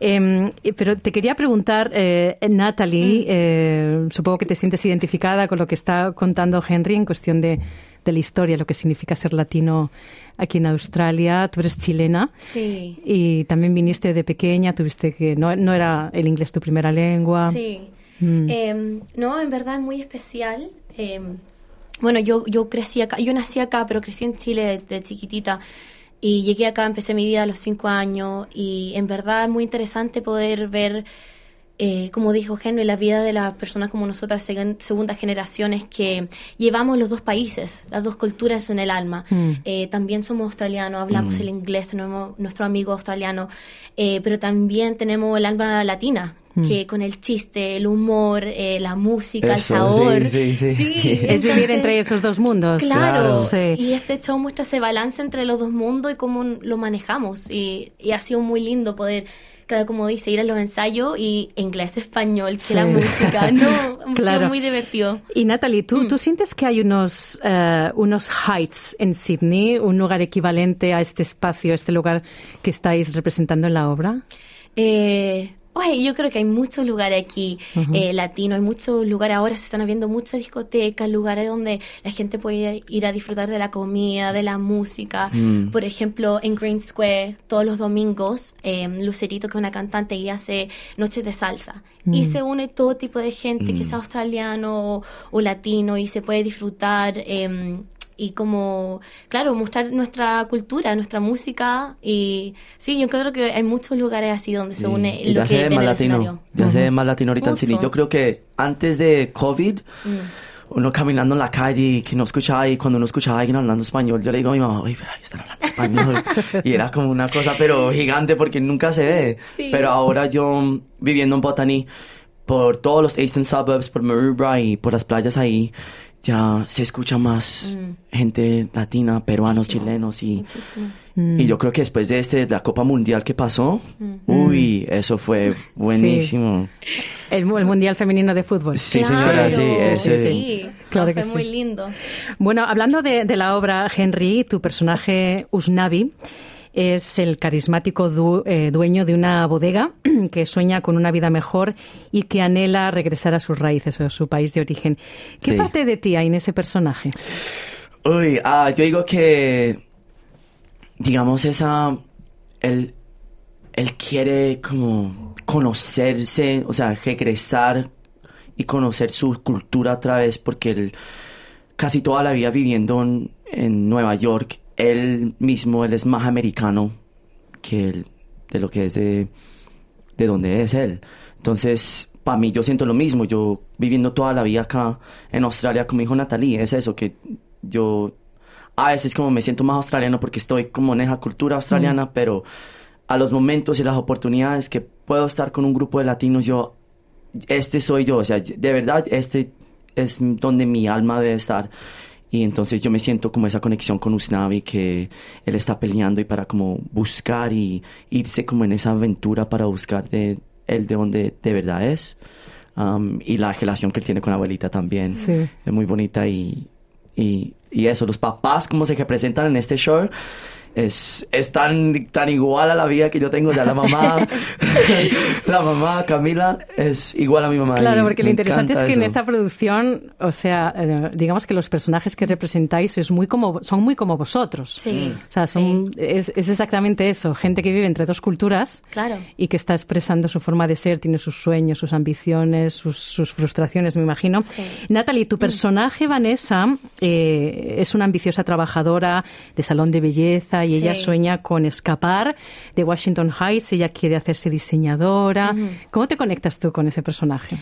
Eh, pero te quería preguntar, eh, Natalie, eh, supongo que te sientes identificada con lo que está contando Henry en cuestión de, de la historia, lo que significa ser latino aquí en Australia. Tú eres chilena. Sí. Y también viniste de pequeña, tuviste que no, no era el inglés tu primera lengua. Sí. Mm. Eh, no, en verdad es muy especial. Eh, bueno, yo, yo crecí acá, yo nací acá, pero crecí en Chile de, de chiquitita. Y llegué acá, empecé mi vida a los cinco años. Y en verdad es muy interesante poder ver, eh, como dijo Henry, la vida de las personas como nosotras, segun- segundas generaciones, que llevamos los dos países, las dos culturas en el alma. Mm. Eh, también somos australianos, hablamos Mm. el inglés, tenemos nuestro amigo australiano, eh, pero también tenemos el alma latina, Mm. que con el chiste, el humor, eh, la música, Eso, el sabor. sí, sí, sí. Es vivir entre esos dos mundos. Claro, Sí. y este show muestra ese balance entre los dos mundos y cómo lo manejamos. Y, y ha sido muy lindo poder, claro, como dice, ir a los ensayos y inglés, español, que la música. No, ha Claro. sido muy divertido. Y Natalie, Mm. ¿tú, ¿tú sientes que hay unos, eh, unos heights en Sydney, un lugar equivalente a este espacio, a este lugar que estáis representando en la obra? Eh, oye, yo creo que hay muchos lugares aquí eh, latinos, hay muchos lugares, ahora se están abriendo muchas discotecas, lugares donde la gente puede ir a disfrutar de la comida, de la música. Mm. Por ejemplo, en Green Square, todos los domingos, eh, Lucerito, que es una cantante, y hace noches de salsa. Y Mm. se une todo tipo de gente, que sea australiano o, o latino, y se puede disfrutar. em, y como, claro, mostrar nuestra cultura, nuestra música y sí, yo creo que hay muchos lugares así donde se une y lo ya que se ve más en latino. Ya se ve más latino ahorita en. Mucho. Yo creo que antes de COVID, Mm. uno caminando en la calle y que no escuchaba y cuando uno escuchaba a alguien hablando español, yo le digo a mi mamá, oye, pero ahí están hablando español. y era como una cosa, pero gigante porque nunca se ve. Sí. Pero ahora yo, viviendo en Botany, por todos los Eastern Suburbs, por Maroubra y por las playas ahí, ya se escucha más Mm. gente latina, peruanos, chilenos y... Mm. Y yo creo que después de este, la Copa Mundial que pasó, Mm. uy, eso fue buenísimo. El, mu- el Mundial Femenino de Fútbol. Sí, señora, sí, ese- Sí, Claro que fue sí. muy lindo. Bueno, hablando de, de la obra, Henry, tu personaje Usnavi es el carismático du- eh, dueño de una bodega que sueña con una vida mejor y que anhela regresar a sus raíces, a su país de origen. ¿Qué Sí. parte de ti hay en ese personaje? Uy, ah, yo digo que, digamos, esa, él, él quiere como conocerse, o sea, regresar y conocer su cultura otra vez porque él casi toda la vida viviendo en, en Nueva York, él mismo, él es más americano que él, de lo que es de, de donde es él. Entonces, para mí yo siento lo mismo, yo viviendo toda la vida acá en Australia, como dijo Natalie, es eso, que yo a veces como me siento más australiano porque estoy como en esa cultura australiana, pero a los momentos y las oportunidades que puedo estar con un grupo de latinos, yo, este soy yo, o sea, de verdad, este es donde mi alma debe estar. Y entonces yo me siento como esa conexión con Usnavi que él está peleando y para como buscar y irse como en esa aventura para buscar de él de donde de verdad es. Um, y la relación que él tiene con la abuelita también Sí. es muy bonita y, y, y eso, los papás como se representan en este show es, es tan, tan igual a la vida que yo tengo ya la mamá la mamá Camila es igual a mi mamá Claro, porque lo interesante es que en eso. esta producción, o sea, eh, digamos que los personajes que representáis es muy como, son muy como vosotros. Sí, O sea, son, es, es exactamente eso, gente que vive entre dos culturas Claro. y que está expresando su forma de ser, tiene sus sueños, sus ambiciones, sus, sus frustraciones, me imagino. Natalie, tu personaje, Vanessa, eh, es una ambiciosa trabajadora de salón de belleza y ella sueña con escapar de Washington Heights, ella quiere hacerse diseñadora. ¿Cómo te conectas tú con ese personaje?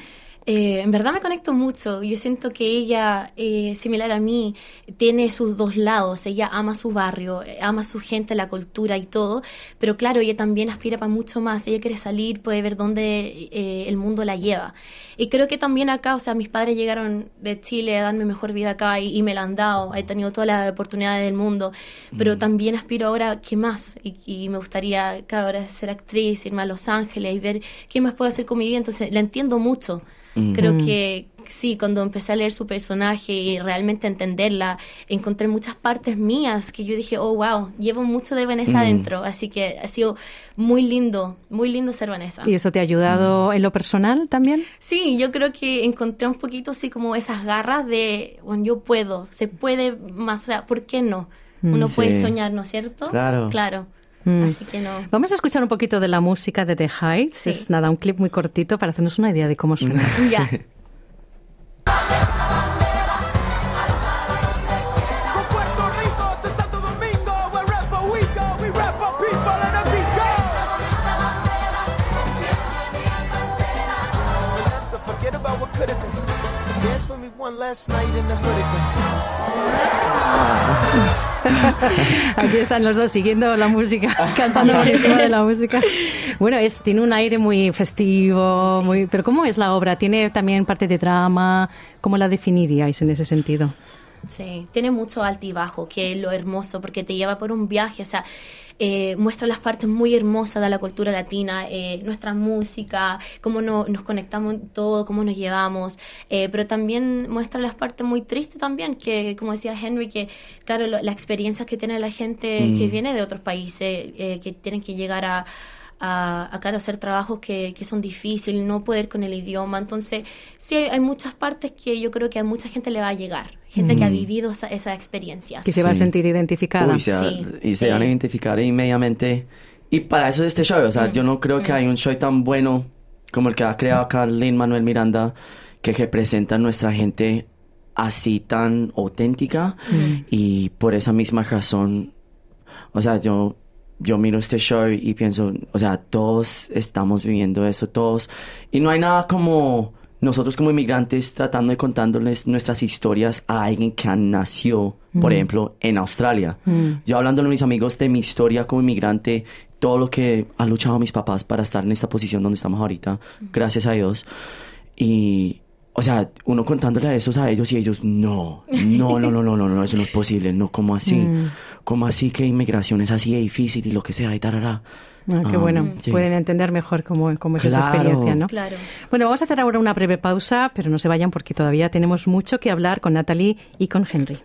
Eh, en verdad me conecto mucho. Yo siento que ella, eh, similar a mí, tiene sus dos lados. Ella ama su barrio, eh, ama su gente, la cultura y todo. Pero claro, ella también aspira para mucho más. Ella quiere salir, puede ver dónde eh, el mundo la lleva. Y creo que también acá, o sea, mis padres llegaron de Chile a darme mejor vida acá y, y me la han dado. He tenido todas las oportunidades del mundo. Pero también aspiro ahora, ¿qué más? Y, y me gustaría cada hora ser actriz, irme a Los Ángeles y ver qué más puedo hacer con mi vida. Entonces, la entiendo mucho. Mm. Creo que sí, cuando empecé a leer su personaje y realmente entenderla, encontré muchas partes mías que yo dije, oh, wow, llevo mucho de Vanessa Mm. adentro. Así que ha sido muy lindo, muy lindo ser Vanessa. ¿Y eso te ha ayudado en lo personal también? Sí, yo creo que encontré un poquito así como esas garras de, bueno, yo puedo, se puede más, o sea, ¿por qué no? Uno puede soñar, ¿no es cierto? Claro. Claro. Mm. Así que no. Vamos a escuchar un poquito de la música de The Heights. Sí. Es nada, un clip muy cortito para hacernos una idea de cómo suena. Ya. Me one last night in the hood again. Aquí están los dos siguiendo la música, cantando por encima de la música. Bueno, es, tiene un aire muy festivo, muy, pero ¿cómo es la obra? ¿Tiene también parte de drama? ¿Cómo la definiríais en ese sentido? Sí, tiene mucho alto y bajo, que es lo hermoso, porque te lleva por un viaje, o sea, eh, muestra las partes muy hermosas de la cultura latina, eh, nuestra música, cómo no- nos conectamos todo, cómo nos llevamos, eh, pero también muestra las partes muy tristes también, que como decía Henry, que claro, lo- la experiencia que tiene la gente Mm. que viene de otros países, eh, que tienen que llegar a... A, a, claro, hacer trabajos que, que son difíciles, no poder con el idioma. Entonces, sí, hay, hay muchas partes que yo creo que a mucha gente le va a llegar. Gente que ha Mm. vivido esa, esa experiencia. Que se va a Sí. sentir identificada. Uy, se va- Sí, y se sí. van a identificar inmediatamente. Y para eso es este show. O sea, Mm, yo no creo que mm. hay un show tan bueno como el que ha creado acá Lin Manuel Miranda que representa a nuestra gente así tan auténtica y por esa misma razón, o sea, yo yo miro este show y pienso, o sea, todos estamos viviendo eso, todos. Y no hay nada como nosotros como inmigrantes tratando de contándoles nuestras historias a alguien que nació, por Mm. ejemplo, en Australia. Mm. Yo hablando con mis amigos de mi historia como inmigrante, todo lo que han luchado mis papás para estar en esta posición donde estamos ahorita, gracias a Dios. Y, o sea, uno contándole eso a ellos y ellos, no, no, no, no, no, no, no, eso no es posible, no, ¿cómo así? Mm. ¿Cómo así que inmigración es así de difícil y lo que sea y tarará? Ah, qué Ah, bueno, sí. pueden entender mejor cómo, cómo es esa Claro. experiencia, ¿no? Claro. Bueno, vamos a hacer ahora una breve pausa, pero no se vayan porque todavía tenemos mucho que hablar con Natalie y con Henry.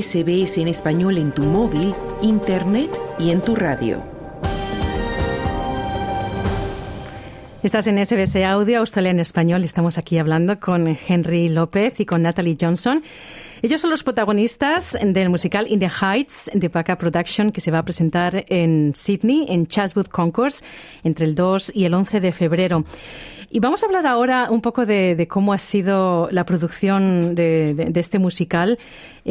SBS en español en tu móvil, internet y en tu radio. Estás en SBS Audio, Australia en Español. Estamos aquí hablando con Henry López y con Natalie Johnson. Ellos son los protagonistas del musical In the Heights de Paca Production que se va a presentar en Sydney, en Chatswood Concourse, entre el 2 y el 11 de febrero. Y vamos a hablar ahora un poco de, cómo ha sido la producción de, de- de este musical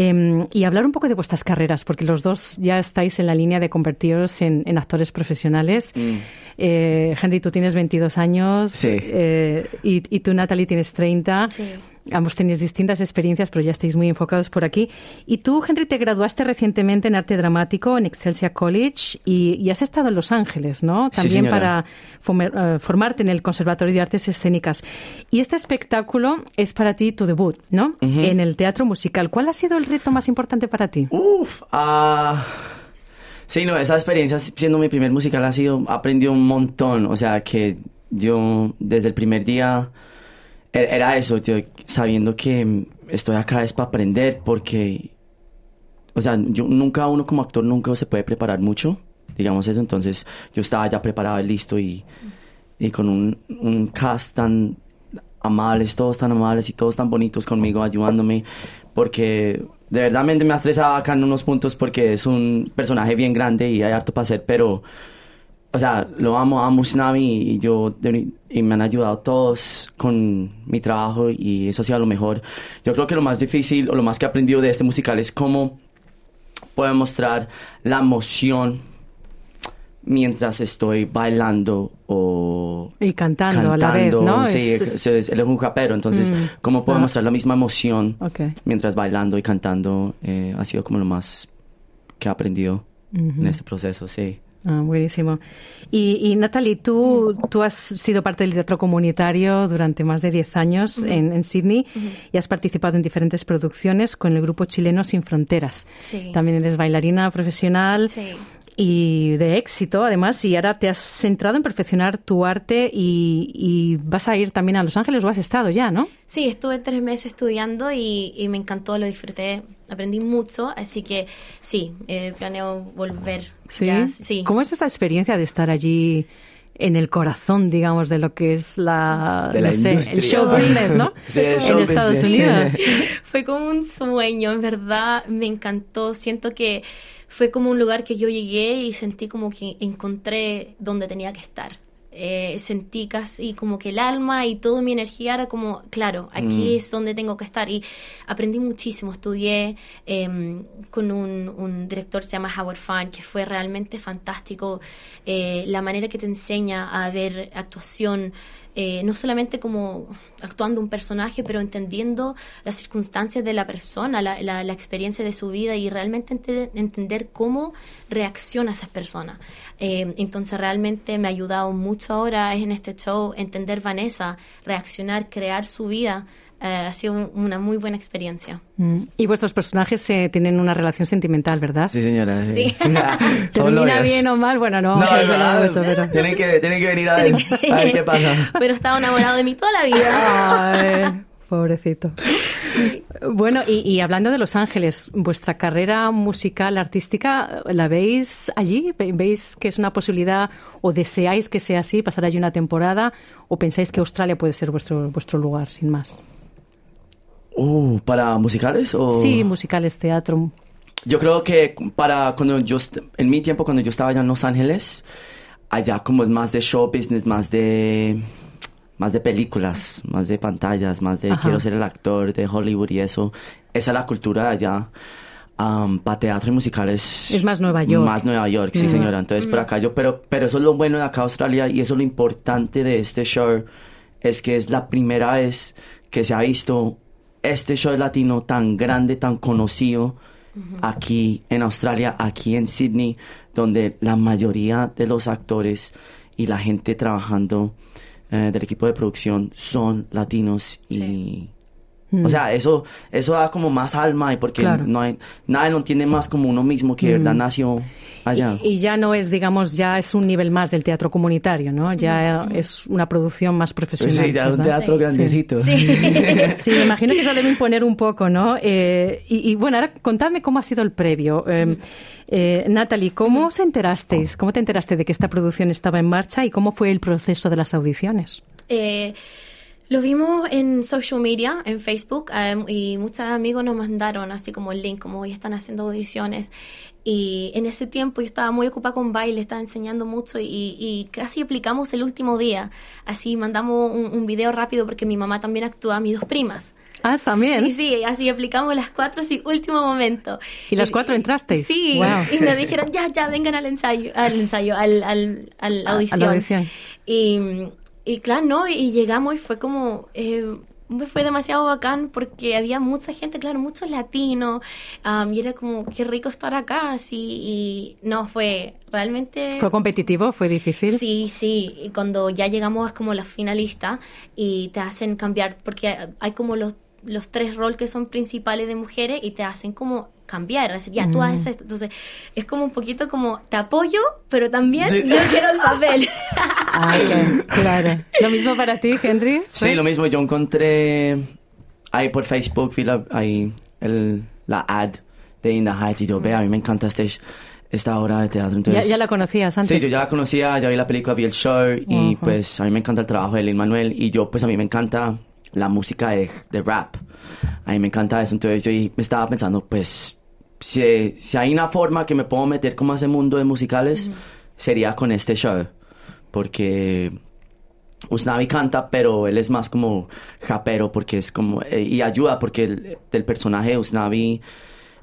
eh, y hablar un poco de vuestras carreras, porque los dos ya estáis en la línea de convertiros en, en actores profesionales. Eh, Henry, tú tienes 22 años Sí. eh, y, y tú, Natalie, tienes 30. Ambos tenéis distintas experiencias, pero ya estáis muy enfocados por aquí. Y tú, Henry, te graduaste recientemente en arte dramático en Excelsior College y, y has estado en Los Ángeles, ¿no? Sí, También señora. para fomer- eh, formarte en el Conservatorio de Artes Escénicas. Y este espectáculo es para ti tu debut, ¿no? Ujú. En el teatro musical. ¿Cuál ha sido el reto más importante para ti? Uf, ah, sí, no, esa experiencia siendo mi primer musical ha sido, aprendí un montón, o sea, que yo desde el primer día e- era eso, yo sabiendo que estoy acá es para aprender, porque, o sea, yo nunca, uno como actor nunca se puede preparar mucho, digamos eso, entonces yo estaba ya preparado listo y, y con un, un cast tan amables, todos tan amables y todos tan bonitos conmigo, ayudándome, porque de verdad me, me ha estresado acá en unos puntos porque es un personaje bien grande y hay harto para hacer, pero, o sea, lo amo, amo Tsunami y yo, y me han ayudado todos con mi trabajo y eso ha sido lo mejor. Yo creo que lo más difícil o lo más que he aprendido de este musical es cómo puedo mostrar la emoción mientras estoy bailando o Y cantando, a la vez, ¿no? Sí, Es- es- es- él es un rapero, entonces, Mm. ¿cómo puedo Ah. mostrar la misma emoción Ok. mientras bailando y cantando? Eh, ha sido como lo más que he aprendido Ujú. en este proceso, sí. Ah, buenísimo. Y, y Natalie, tú, tú has sido parte del teatro comunitario durante más de 10 años Ujú. en, en Sydney y has participado en diferentes producciones con el grupo chileno Sin Fronteras. Sí. También eres bailarina profesional Sí. Y de éxito, además, y ahora te has centrado en perfeccionar tu arte y, y vas a ir también a Los Ángeles o has estado ya, ¿no? Sí, estuve tres meses estudiando y, y me encantó, lo disfruté, aprendí mucho, así que sí, eh, planeo volver. Sí. ya, sí. ¿Cómo es esa experiencia de estar allí en el corazón, digamos, de lo que es la, De la no sé, el show business, ¿no? Show en Estados business. Unidos. fue como un sueño, en verdad me encantó. Siento que fue como un lugar que yo llegué y sentí como que encontré donde tenía que estar. Eh, sentí casi como que el alma y toda mi energía era como, claro, aquí Mm. es donde tengo que estar. Y aprendí muchísimo. Estudié em, con un, un director, se llama Howard Fine, que fue realmente fantástico. Eh, la manera que te enseña a ver actuación, eh, no solamente como actuando un personaje, pero entendiendo las circunstancias de la persona, la, la- experiencia de su vida y realmente ente- entender cómo reacciona esa persona. Eh, entonces realmente me ha ayudado mucho ahora en este show entender Vanessa, reaccionar, crear su vida. Eh, ha sido un- una muy buena experiencia. Mm. Y vuestros personajes eh, tienen una relación sentimental, ¿verdad? Sí, señora. Sí. ¿Termina bien o mal? Bueno, no, No, vamos a no, no, mucho, pero... Tienen que, tienen que venir a ver, a ver qué pasa. Pero estaba enamorado de mí toda la vida. Ay, pobrecito. Bueno, y, y hablando de Los Ángeles, ¿vuestra carrera musical, artística, la veis allí? Ve- ¿Veis que es una posibilidad o deseáis que sea así, pasar allí una temporada? ¿O pensáis que Australia puede ser vuestro, vuestro lugar, sin más? Uh, ¿Para musicales o...? Sí, musicales, teatro. Yo creo que para cuando yo, en mi tiempo, cuando yo estaba allá en Los Ángeles, allá como es más de show business, más de, más de películas, más de pantallas, más de Ajá. quiero ser el actor de Hollywood y eso. Esa es la cultura de allá. Um, para teatro y musicales. Es más Nueva York. Más Nueva York, sí, Mm. señora. Entonces, por Mm. acá yo, pero, pero eso es lo bueno de acá Australia y eso es lo importante de este show, es que es la primera vez que se ha visto este show latino tan grande, tan conocido aquí en Australia, aquí en Sydney, donde la mayoría de los actores y la gente trabajando eh, del equipo de producción son latinos y Mm. o sea eso eso da como más alma y porque Claro. no hay nadie lo entiende más como uno mismo que de verdad Mm. nació allá Y ya no es, digamos, ya es un nivel más del teatro comunitario, ¿no? Ya es una producción más profesional. Sí, ya un ¿verdad? teatro grandecito. Sí. Sí, me imagino que eso debe imponer un poco, ¿no? Eh, y, y, bueno, ahora contadme cómo ha sido el previo. Eh, eh, Natalie, ¿cómo os enterasteis? ¿Cómo te enteraste de que esta producción estaba en marcha y cómo fue el proceso de las audiciones? Eh, lo vimos en social media, en Facebook, em, y muchos amigos nos mandaron así como el link, como hoy están haciendo audiciones. Y en ese tiempo yo estaba muy ocupada con baile, estaba enseñando mucho y, y casi aplicamos el último día. Así mandamos un, un video rápido porque mi mamá también actúa, mis dos primas. Ah, también. Sí, sí, así aplicamos las cuatro, así, último momento. ¿Y las cuatro entrasteis? Sí, Wow. y nos dijeron, ya, ya, vengan al ensayo, al ensayo, al, al, al A- a la audición. audición. Y, y claro, ¿no? Y llegamos y fue como... eh, fue demasiado bacán porque había mucha gente, claro, muchos latinos, am, y era como, qué rico estar acá, así, y no, fue realmente... ¿Fue competitivo? ¿Fue difícil? Sí, sí, y cuando ya llegamos a como la finalista y te hacen cambiar, porque hay como los, los tres roles que son principales de mujeres y te hacen como cambiar, decir, ya tú Mm. haces esto. Entonces, es como un poquito como, te apoyo, pero también yo quiero el papel. Ah, claro. ¿Lo mismo para ti, Henry? Sí, lo mismo. Yo encontré ahí por Facebook, vi la, ahí el, la ad de In the Heights y yo, ve, a mí me encanta este, esta obra de teatro. ¿Ya, Entonces, ya la conocías antes? Sí, yo ya la conocía, ya vi la película, vi el show y Ujú. pues a mí me encanta el trabajo de Lin Manuel y yo pues a mí me encanta la música de, de rap. A mí me encanta eso. Entonces yo y- me estaba pensando, pues si, si hay una forma que me puedo meter como a ese mundo de musicales, sería con este show. Porque Usnavi canta, pero él es más como japero porque es como... eh, y ayuda porque el, del personaje de Usnavi,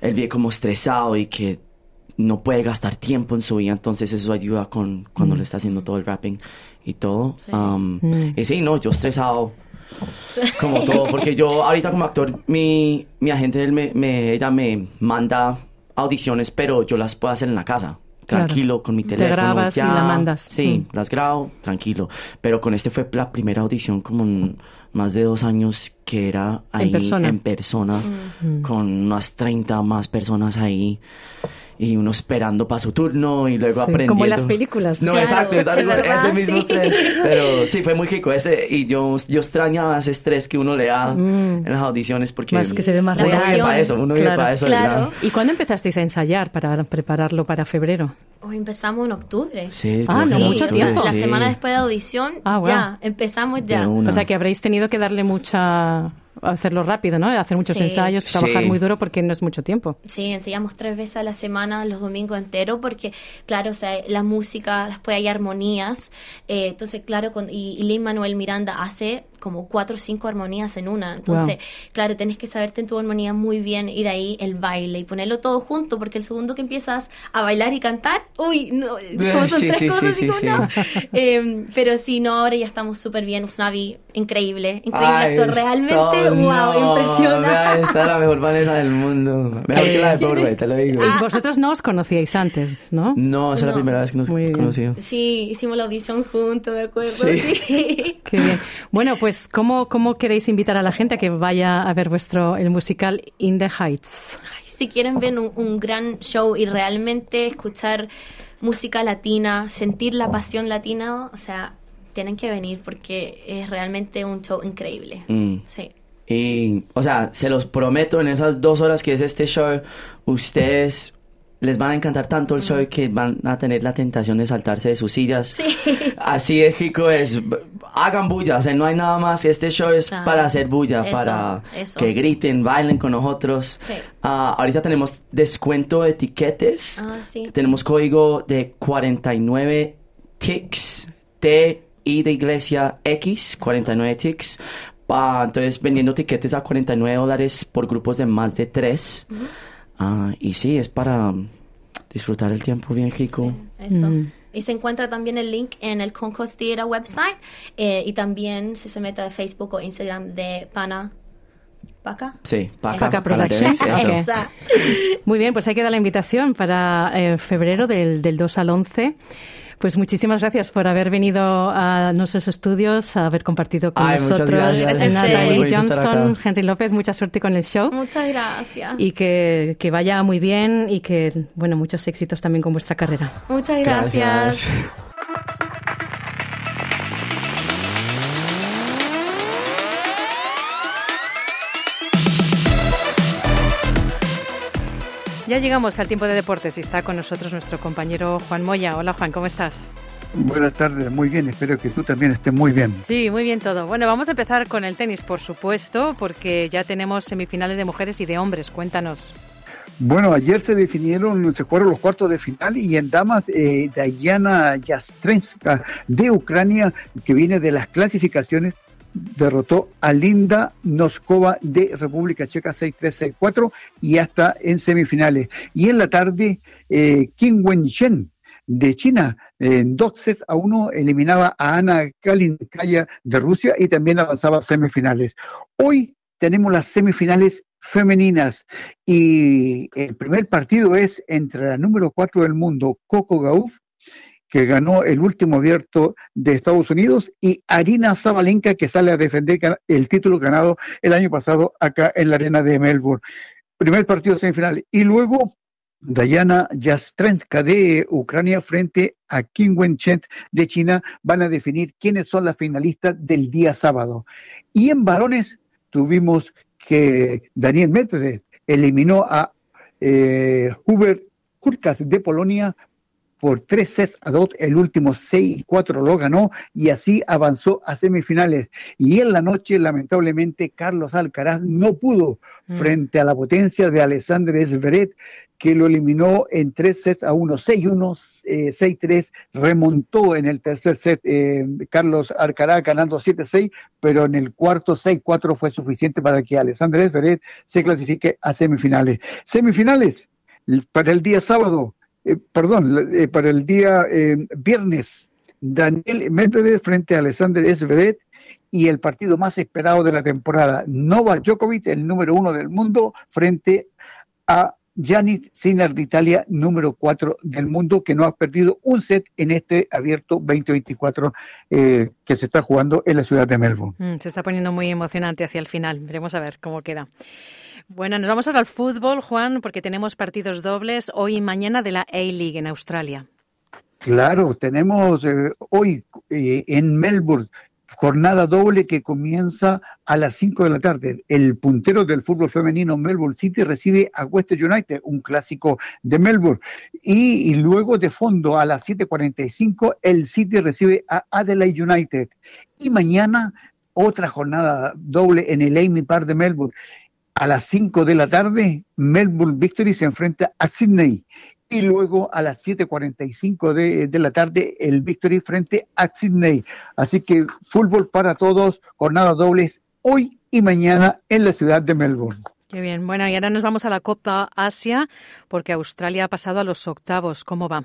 él vive como estresado y que no puede gastar tiempo en su vida, entonces eso ayuda con cuando Mm. le está haciendo todo el rapping y todo. Um, Mm. Y sí, no, yo estresado como todo, porque yo ahorita como actor, mi, mi agente, él me, me- ella me manda audiciones, pero yo las puedo hacer en la casa. Claro. Tranquilo, con mi Te teléfono. grabas y ya. la mandas. Sí, Mm. las grabo, tranquilo. Pero con este fue la primera audición como más de dos años que era ahí persona. en persona, Mm. con unas 30 más personas ahí. Y uno esperando para su turno y luego Sí, aprendiendo. como en las películas. No, Claro, exacto, verdad, ese mismo sí. estrés. Pero sí, fue muy rico ese y yo, yo extrañaba ese estrés que uno le da Mm. en las audiciones porque Más que se ve más uno vive para eso, uno vive para eso. ¿verdad? ¿Y cuándo empezasteis a ensayar para prepararlo para febrero? Hoy empezamos en octubre. Sí, Ah, no, mucho o sea, tiempo. La Sí. semana después de audición, Ah, wow. ya, empezamos ya. O sea que habréis tenido que darle mucha... hacerlo rápido, ¿no? Hacer muchos Sí. ensayos, trabajar Sí. muy duro porque no es mucho tiempo. Sí, ensayamos tres veces a la semana, los domingos enteros, porque, claro, o sea, la música, después hay armonías. eh, entonces, claro, con, y, y Lin Manuel Miranda hace como cuatro o cinco armonías en una. Entonces, Wow. claro, tenés que saberte en tu armonía muy bien y de ahí el baile y ponerlo todo junto, porque el segundo que empiezas a bailar y cantar, uy, no, como son Sí, tres sí, cosas sí, y sí, como, sí. no. Eh, pero sí, no, ahora ya estamos súper bien. Usnavi, increíble, increíble Ay, actor, realmente, wow, no, impresiona. vea, Esta es la mejor Vanessa del mundo. Mejor que la de Broadway, te lo digo. Y vosotros no os conocíais antes, ¿no? No, esa es la No. primera vez que nos conocimos. Sí, hicimos la audición juntos, me acuerdo. Sí. sí. Qué bien. Bueno, pues ¿cómo, ¿cómo queréis invitar a la gente a que vaya a ver vuestro el musical In the Heights? si quieren ver un, un gran show y realmente escuchar música latina, sentir la pasión latina, o sea, tienen que venir porque es realmente un show increíble. Mm. Sí. Y, o sea, se los prometo, en esas dos horas que es este show, ustedes les van a encantar tanto el show que van a tener la tentación de saltarse de sus sillas. Así de rico es. Hagan bulla, o sea, no hay nada más. Este show es Claro. para hacer bulla, Eso, para eso. que griten, bailen con nosotros. Sí. Ah, ahorita tenemos descuento de etiquetes. Ah, sí. Tenemos código de 49 TICS, T I de iglesia X, 49 TICS. Ah, entonces, vendiendo tiquetes a 49 dólares por grupos de más de tres. Ah, y sí, es para disfrutar el tiempo bien rico. Eso. Y se encuentra también el link en el Concourse Theater website eh, y también si se mete a Facebook o Instagram de Pana. ¿Paca? Sí, Paca, Paca Productions. Muy bien, pues hay que dar la invitación para eh, febrero del, del 2 al 11. Pues muchísimas gracias por haber venido a nuestros estudios, a haber compartido con Ay, muchas nosotros. Sí, Natalie estar Johnson. Henry López, mucha suerte con el show. Muchas gracias. Y que, que vaya muy bien y que, bueno, muchos éxitos también con vuestra carrera. Muchas gracias. Ya llegamos al tiempo de deportes y está con nosotros nuestro compañero Juan Moya. Hola Juan, ¿cómo estás? Buenas tardes, muy bien, espero que tú también estés muy bien. Sí, muy bien todo. Bueno, vamos a empezar con el tenis, por supuesto, porque ya tenemos semifinales de mujeres y de hombres. Cuéntanos. Bueno, ayer se definieron, se jugaron los cuartos de final y en damas, eh, Dayana Yastrenska de Ucrania, que viene de las clasificaciones, derrotó a Linda Noskova de República Checa 6-3-6-4 y ya está en semifinales. Y en la tarde, eh, Kim Wen-chen de China, en dos sets a uno, eliminaba a Ana Kalinkaya de Rusia y también avanzaba a semifinales. Hoy tenemos las semifinales femeninas y el primer partido es entre la número 4 del mundo, Coco Gauff, que ganó el último abierto de Estados Unidos, y Arina Zabalenka, que sale a defender el título ganado el año pasado acá en la arena de Melbourne. Primer partido semifinal. Y luego Dayana Yastrenska de Ucrania frente a Kim Wen-chen de China van a definir quiénes son las finalistas del día sábado. Y en varones tuvimos que Daniel Medvedev eliminó a eh, Hubert Hurkacz de Polonia por tres sets a dos, el último 6 y 4 lo ganó y así avanzó a semifinales. Y en la noche, lamentablemente, Carlos Alcaraz no pudo Mm. frente a la potencia de Alexander Zverev, que lo eliminó en tres sets a 1, 6-1, eh, 6-3, remontó en el tercer set eh, Carlos Alcaraz ganando 7-6, pero en el cuarto 6-4 fue suficiente para que Alexander Zverev se clasifique a semifinales. Semifinales para el día sábado, eh, perdón, eh, para el día eh, viernes, Daniel Medvedev frente a Alexander Zverev y el partido más esperado de la temporada, Novak Djokovic, el número uno del mundo, frente a Giannis Sinner de Italia, número cuatro del mundo, que no ha perdido un set en este abierto 2024 eh, que se está jugando en la ciudad de Melbourne. Mm, se está poniendo muy emocionante hacia el final. Veremos a ver cómo queda. Bueno, nos vamos ahora al fútbol, Juan, porque tenemos partidos dobles hoy y mañana de la A-League en Australia. Claro, tenemos eh, hoy eh, en Melbourne jornada doble que comienza a las 5 de la tarde. El puntero del fútbol femenino Melbourne City recibe a West United, un clásico de Melbourne. Y, luego de fondo a las 7.45 el City recibe a Adelaide United. Y mañana otra jornada doble en el Amy Park de Melbourne. A las 5 de la tarde, Melbourne Victory se enfrenta a Sydney y luego a las 7.45 de, de la tarde el Victory frente a Sydney. Así que fútbol para todos, jornadas dobles hoy y mañana en la ciudad de Melbourne. Qué bien. Bueno, y ahora nos vamos a la Copa Asia porque Australia ha pasado a los octavos. ¿Cómo va?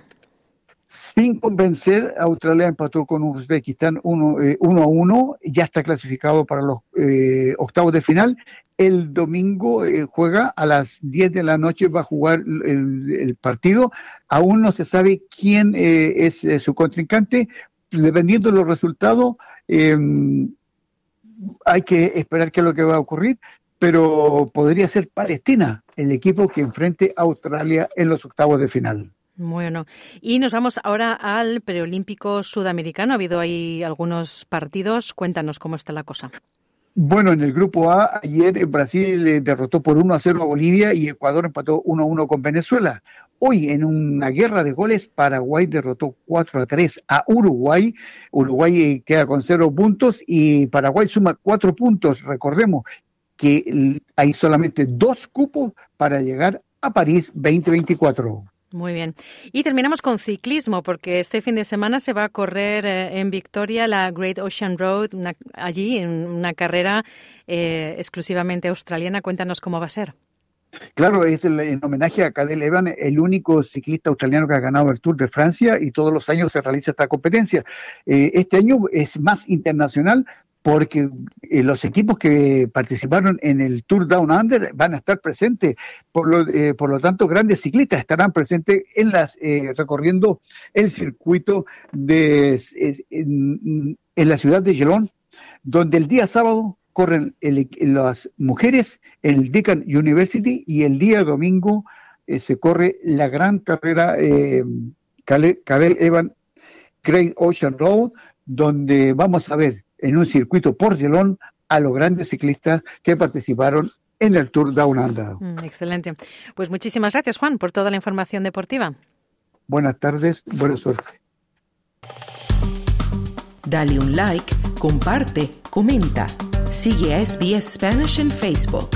Sin convencer, Australia empató con Uzbekistán 1 eh, a 1, ya está clasificado para los eh, octavos de final. El domingo eh, juega a las 10 de la noche, va a jugar el, partido. Aún no se sabe quién es su contrincante. Dependiendo de los resultados, em, hay que esperar qué es lo que va a ocurrir, pero podría ser Palestina el equipo que enfrente a Australia en los octavos de final. Bueno, y nos vamos ahora al preolímpico sudamericano. Ha habido ahí algunos partidos. Cuéntanos cómo está la cosa. Bueno, en el grupo A, ayer Brasil derrotó por 1 a 0 a Bolivia y Ecuador empató 1 a 1 con Venezuela. Hoy, en una guerra de goles, Paraguay derrotó 4 a 3 a Uruguay. Uruguay eh, queda con 0 puntos y Paraguay suma 4 puntos. Recordemos que hay solamente dos cupos para llegar a París 2024. Muy bien. Y terminamos con ciclismo, porque este fin de semana se va a correr eh, en Victoria la Great Ocean Road, allí, en una carrera eh, exclusivamente australiana. Cuéntanos cómo va a ser. Claro, es en homenaje a Cadel Evan, el único ciclista australiano que ha ganado el Tour de Francia y todos los años se realiza esta competencia. Eh, este año es más internacional porque eh, los equipos que participaron en el Tour Down Under van a estar presentes, por lo, eh, por lo tanto grandes ciclistas estarán presentes en las eh, recorriendo el circuito de en, la ciudad de Gelón, donde el día sábado corren las mujeres en el Deakin University y el día domingo se corre la gran carrera Cadel Evan Great Ocean Road, donde vamos a ver en un circuito por gelón a los grandes ciclistas que participaron en el Tour Down Under. Mm, excelente. Pues muchísimas gracias, Juan, por toda la información deportiva. Buenas tardes, buena suerte. Dale un like, comparte, comenta. Sigue a SBS Spanish en Facebook.